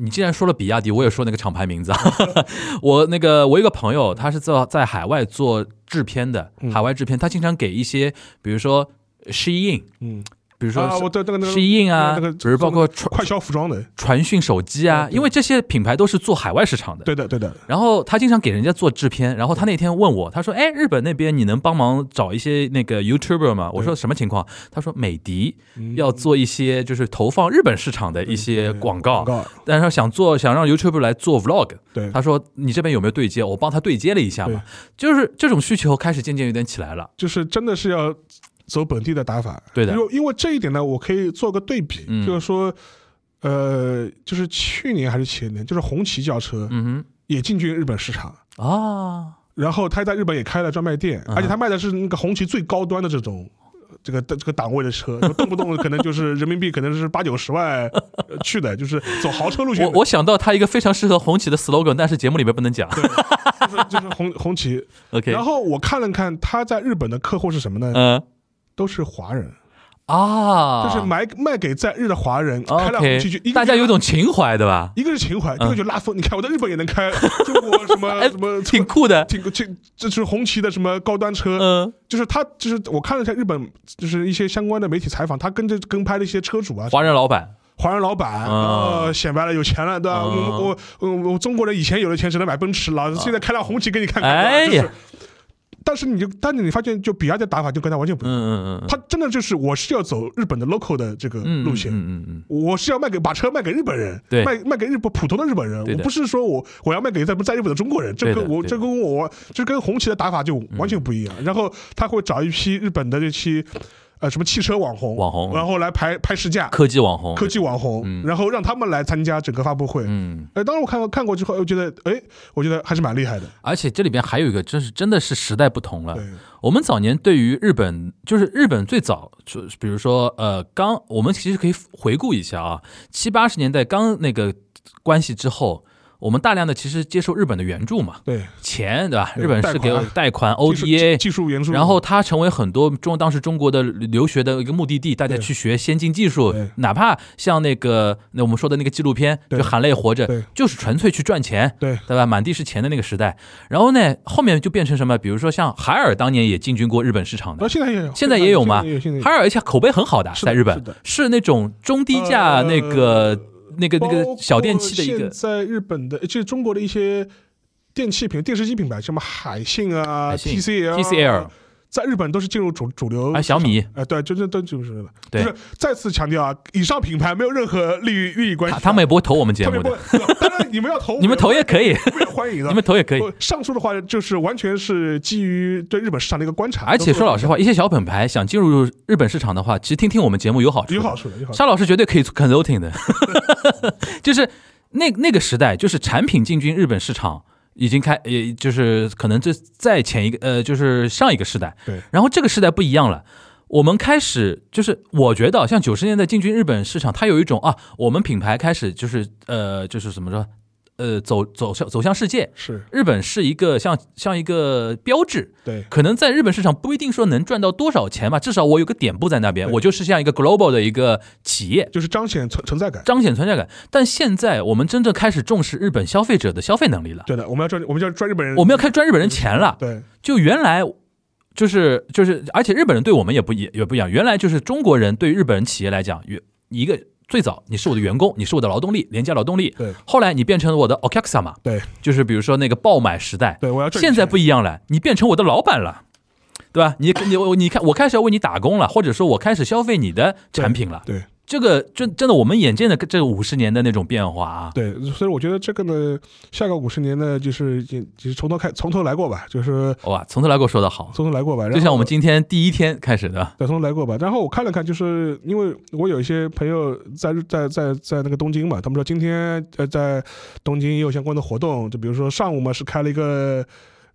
你既然说了比亚迪，我也说那个厂牌名字啊。我那个我有一个朋友，他是在在海外做制片的，嗯海外制片，他经常给一些，比如说 Shein，嗯，比如说啊，我对那个那个 Shein 啊，那个比如包括传快销服装的，传讯手机啊，因为这些品牌都是做海外市场的。对的对的，然后他经常给人家做制片，然后他那天问我，他说：“哎，日本那边你能帮忙找一些那个 YouTuber 吗？”我说：“什么情况？”他说：“美的嗯要做一些就是投放日本市场的一些广告，但是他想做想让 YouTuber 来做 Vlog。对，他说：“你这边有没有对接？我帮他对接了一下嘛。”就是这种需求开始渐渐有点起来了。就是真的是要走本地的打法，对的因为因为这一点呢，我可以做个对比，嗯就是说，呃，就是去年还是前年，就是红旗轿车嗯也进军日本市场。哼，啊，然后他在日本也开了专卖店，嗯而且他卖的是那个红旗最高端的这种。这个这个档位的车，动不动可能就是人民币可能是八九十万 呃去的，就是走豪车路线。我我想到他一个非常适合红旗的 slogan，但是节目里面不能讲。就是就是红红旗。OK，然后我看了看他在日本的客户是什么呢？嗯都是华人，啊，就是买卖给在日的华人，开了红旗就一大家有种情怀，对吧？一个是情怀，嗯。一个就拉风。你看我在日本也能开中国什么 哎什么挺酷的。挺挺，这是红旗的什么高端车，嗯，就是他就是我看了一下日本就是一些相关的媒体采访，他跟着跟拍的一些车主啊，华人老板，华人老板，嗯。呃，显摆了有钱了，对吧？嗯。我我我我中国人以前有的钱只能买奔驰，老子现在开辆红旗给你看看，哎但是你就，但是你发现，就比亚迪的打法就跟他完全不嗯一样，嗯嗯，他真的就是我是要走日本的 local 的这个嗯路线，嗯嗯嗯我是要卖给把车卖给日本人，对。卖卖给日本普通的日本人，我不是说我我要卖给在在日本的中国人，这跟我这跟我这跟红旗的打法就完全不一样。然后他会找一批日本的这期呃什么汽车网红，网红然后来拍拍试驾，科技网红，科技网红，嗯然后让他们来参加整个发布会。嗯，哎，当时我看过看过之后，我觉得哎，我觉得还是蛮厉害的。而且这里边还有一个，真是真的是时代不同了。对，我们早年对于日本，就是日本最早，就比如说呃，刚我们其实可以回顾一下啊，七八十年代刚那个关系之后，我们大量的其实接受日本的援助嘛，对，钱对吧？日本是给贷款贷款 ODA，技术援助，然后它成为很多中当时中国的留学的一个目的地，大家去学先进技术，哪怕像那个那我们说的那个纪录片，就含泪活着，就是纯粹去赚钱，对。对吧？满地是钱的那个时代。然后呢，后面就变成什么？比如说像海尔当年也进军过日本市场的。啊，，现在也有，现在也有吗？现在现在也有。海尔而且口碑很好的，是在日本是那种中低价呃那个那个那个小电器的一个在日本的就是中国的一些电器品、电视机品牌，什么海信啊、TCL、TCL 在日本都是进入主主流。啊，小米，哎，对，就这都就是了。对就是再次强调啊，以上品牌没有任何利益利益关系啊。他他们也不会投我们节目的，当然你们要投，你们投也可以，欢迎的。你们投也可以。上述的话就是完全是基于对日本市场的一个观察，而且说老实话，一些小品牌想进入日本市场的话，其实听听我们节目有好处，有好处的，有好处的。沙老师绝对可以 consulting 的，就是那那个时代，就是产品进军日本市场已经开，也就是可能这在前一个呃，就是上一个时代，对，然后这个时代不一样了。我们开始就是，我觉得像九十年代进军日本市场，它有一种啊，我们品牌开始就是呃，就是怎么说，呃，走走向走向世界。是日本是一个像像一个标志，对可能在日本市场不一定说能赚到多少钱吧，至少我有个点部在那边，我就是像一个 global 的一个企业，就是彰显存存在感。彰显存在感。但现在我们真正开始重视日本消费者的消费能力了，对的，我们要赚，我们要赚日本人，我们要开始赚日本人钱了。对就原来就是就是，而且日本人对我们也不也也不一样。原来就是中国人对日本人企业来讲，原一个最早你是我的员工，你是我的劳动力，廉价劳动力。对后来你变成了我的 o k a x a m a 对就是比如说那个爆买时代，对，我要现在不一一样了，你变成我的老板了。对吧？你你我你看，我开始要为你打工了，或者说我开始消费你的产品了。对这个真真的，我们眼见的这五十年的那种变化啊，对，所以我觉得这个呢，下个五十年呢，就是就就是从头开从头来过吧，就是哇，从头来过说的好，从头来过吧。就像我们今天第一天开始的，对，从头来过吧。然后我看了看，就是因为我有一些朋友在在在在那个东京嘛，他们说今天呃在东京也有相关的活动，就比如说上午嘛是开了一个。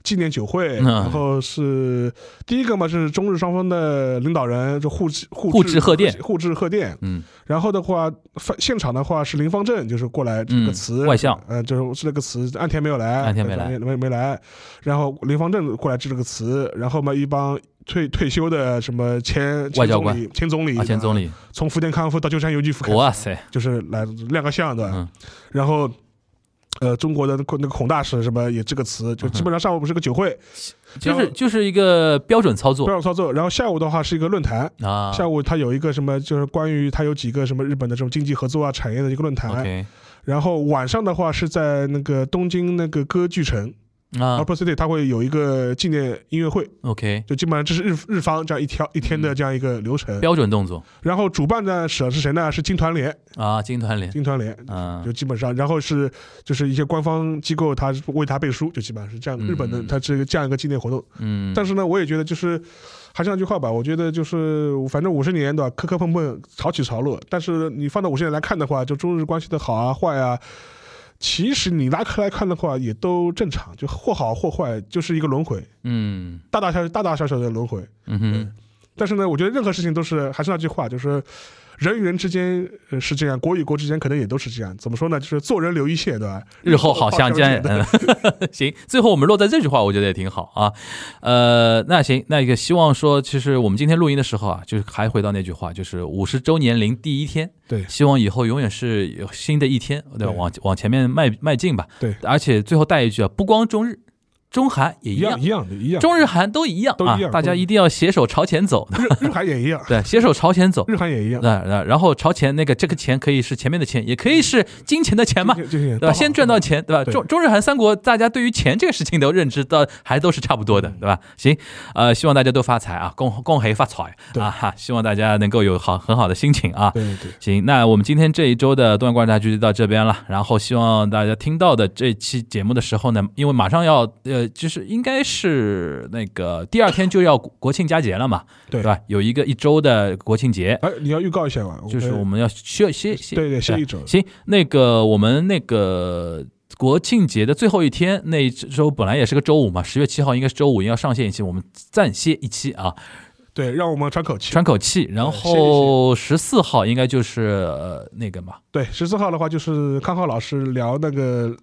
纪念酒会，嗯。然后是第一个嘛，是中日双方的领导人就互致互互致贺电。互致贺电。嗯，然后的话，现场的话是林方正，就是过来这个嗯词、外相，呃，就是是那个词，岸田没有来，岸田没来。没没没来，然后林方正过来致这个词，然后嘛一帮退退休的什么前外交官。前总理、前总理、啊，前总理，从福田康复到鸠山由纪夫，哇塞，就是来亮个相对吧？嗯。然后。呃，中国的那个孔大使什么也这个词，就基本上上午不是个酒会，就是就是一个标准操作标准操作。然后下午的话是一个论坛，啊。下午他有一个什么，就是关于他有几个什么日本的这种经济合作啊、产业的一个论坛。然后晚上的话是在那个东京那个歌剧城啊 Opera City，它会有一个纪念音乐会，OK 就基本上这是日日方这样一条一天的这样一个流程。标准动作然后主办的者是谁呢？是金团联，啊，金团联，金团联。啊就基本上，然后是就是一些官方机构，他为他背书，就基本上是这样。嗯日本的他这个这样一个纪念活动，嗯，但是呢，我也觉得就是还是那句话吧，我觉得就是反正五十年对吧，磕磕碰碰，潮起潮落。但是你放到五十年来看的话，就中日关系的好啊坏啊，其实你拉开来看的话，也都正常，就或好或坏，就是一个轮回，嗯。大大小大大小小的轮回。嗯哼，但是呢，我觉得任何事情都是还是那句话，就是人与人之间呃是这样，国与国之间可能也都是这样。怎么说呢？就是做人留一线，对吧？日后好相见。行，最后我们落在这句话，我觉得也挺好啊。呃，那行，那一个希望说，其实我们今天录音的时候啊，就是还回到那句话，就是五十周年零第一天，对希望以后永远是有新的一天，对吧？对往往前面迈迈进吧。对而且最后带一句啊，不光中日，中韩也一样一样，一样的，一样。中日韩都一样都一样啊，大家一定要携手朝前走，日日韩也一样，对，携手朝前走。日韩也一样。那那然后朝前那个这个钱可以是前面的钱，也可以是金钱的钱嘛，对吧？先赚到钱，对吧？中中日韩三国，大家对于钱这个事情的认知到还都是差不多嗯的，对吧？行，呃，希望大家都发财啊，恭恭喜发财啊哈！希望大家能够有好很好的心情啊。对对行，那我们今天这一周的东亚观察局就到这边了。然后希望大家听到的这期节目的时候呢，因为马上要呃，就是应该是那个第二天就要国庆佳节了嘛，对吧？有一个一周的国庆节，哎，你要预告一下吧？就是我们要歇歇歇，对对歇一周行，那个我们那个国庆节的最后一天，那一周本来也是个周五嘛，十月七号应该是周五，要上线一期，我们暂歇一期啊，对，让我们喘口气。喘口气。然后十四号应该就是呃那个嘛对，十四号的话就是康浩老师聊那个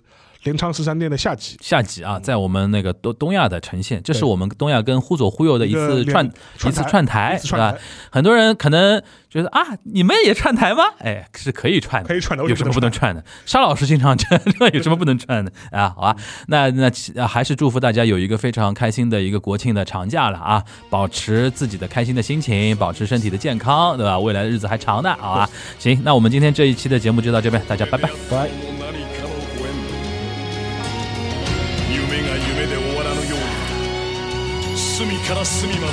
镰仓十三店的下集，下集啊，在我们那个东东亚的呈现，这是我们东亚跟忽左忽右的一次串一次串台是吧？很多人可能觉得啊，你们也串台吗？哎，是可以串的，可以串的，有什么不能串的？沙老师经常串，有什么不能串的啊？好吧，那那还是祝福大家有一个非常开心的一个国庆的长假了啊！保持自己的开心的心情，保持身体的健康，对吧？未来的日子还长呢，好吧？行，那我们今天这一期的节目就到这边，大家拜拜。拜。から隅まで。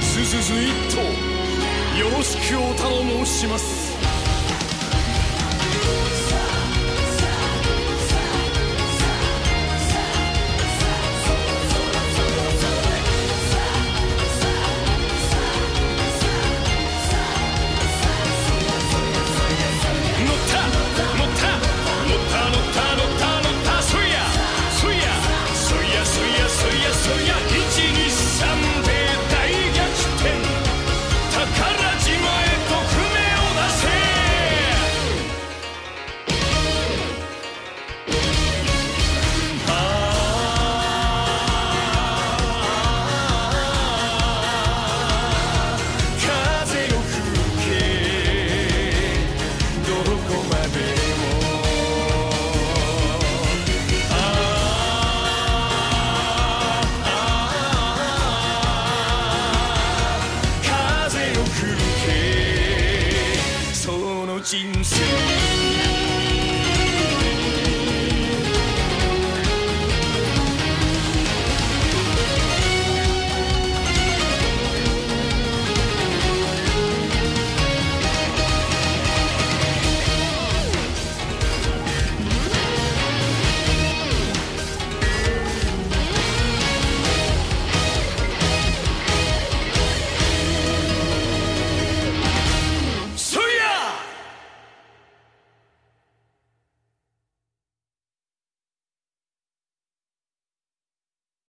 ズズズ一頭よろしくお頼申します。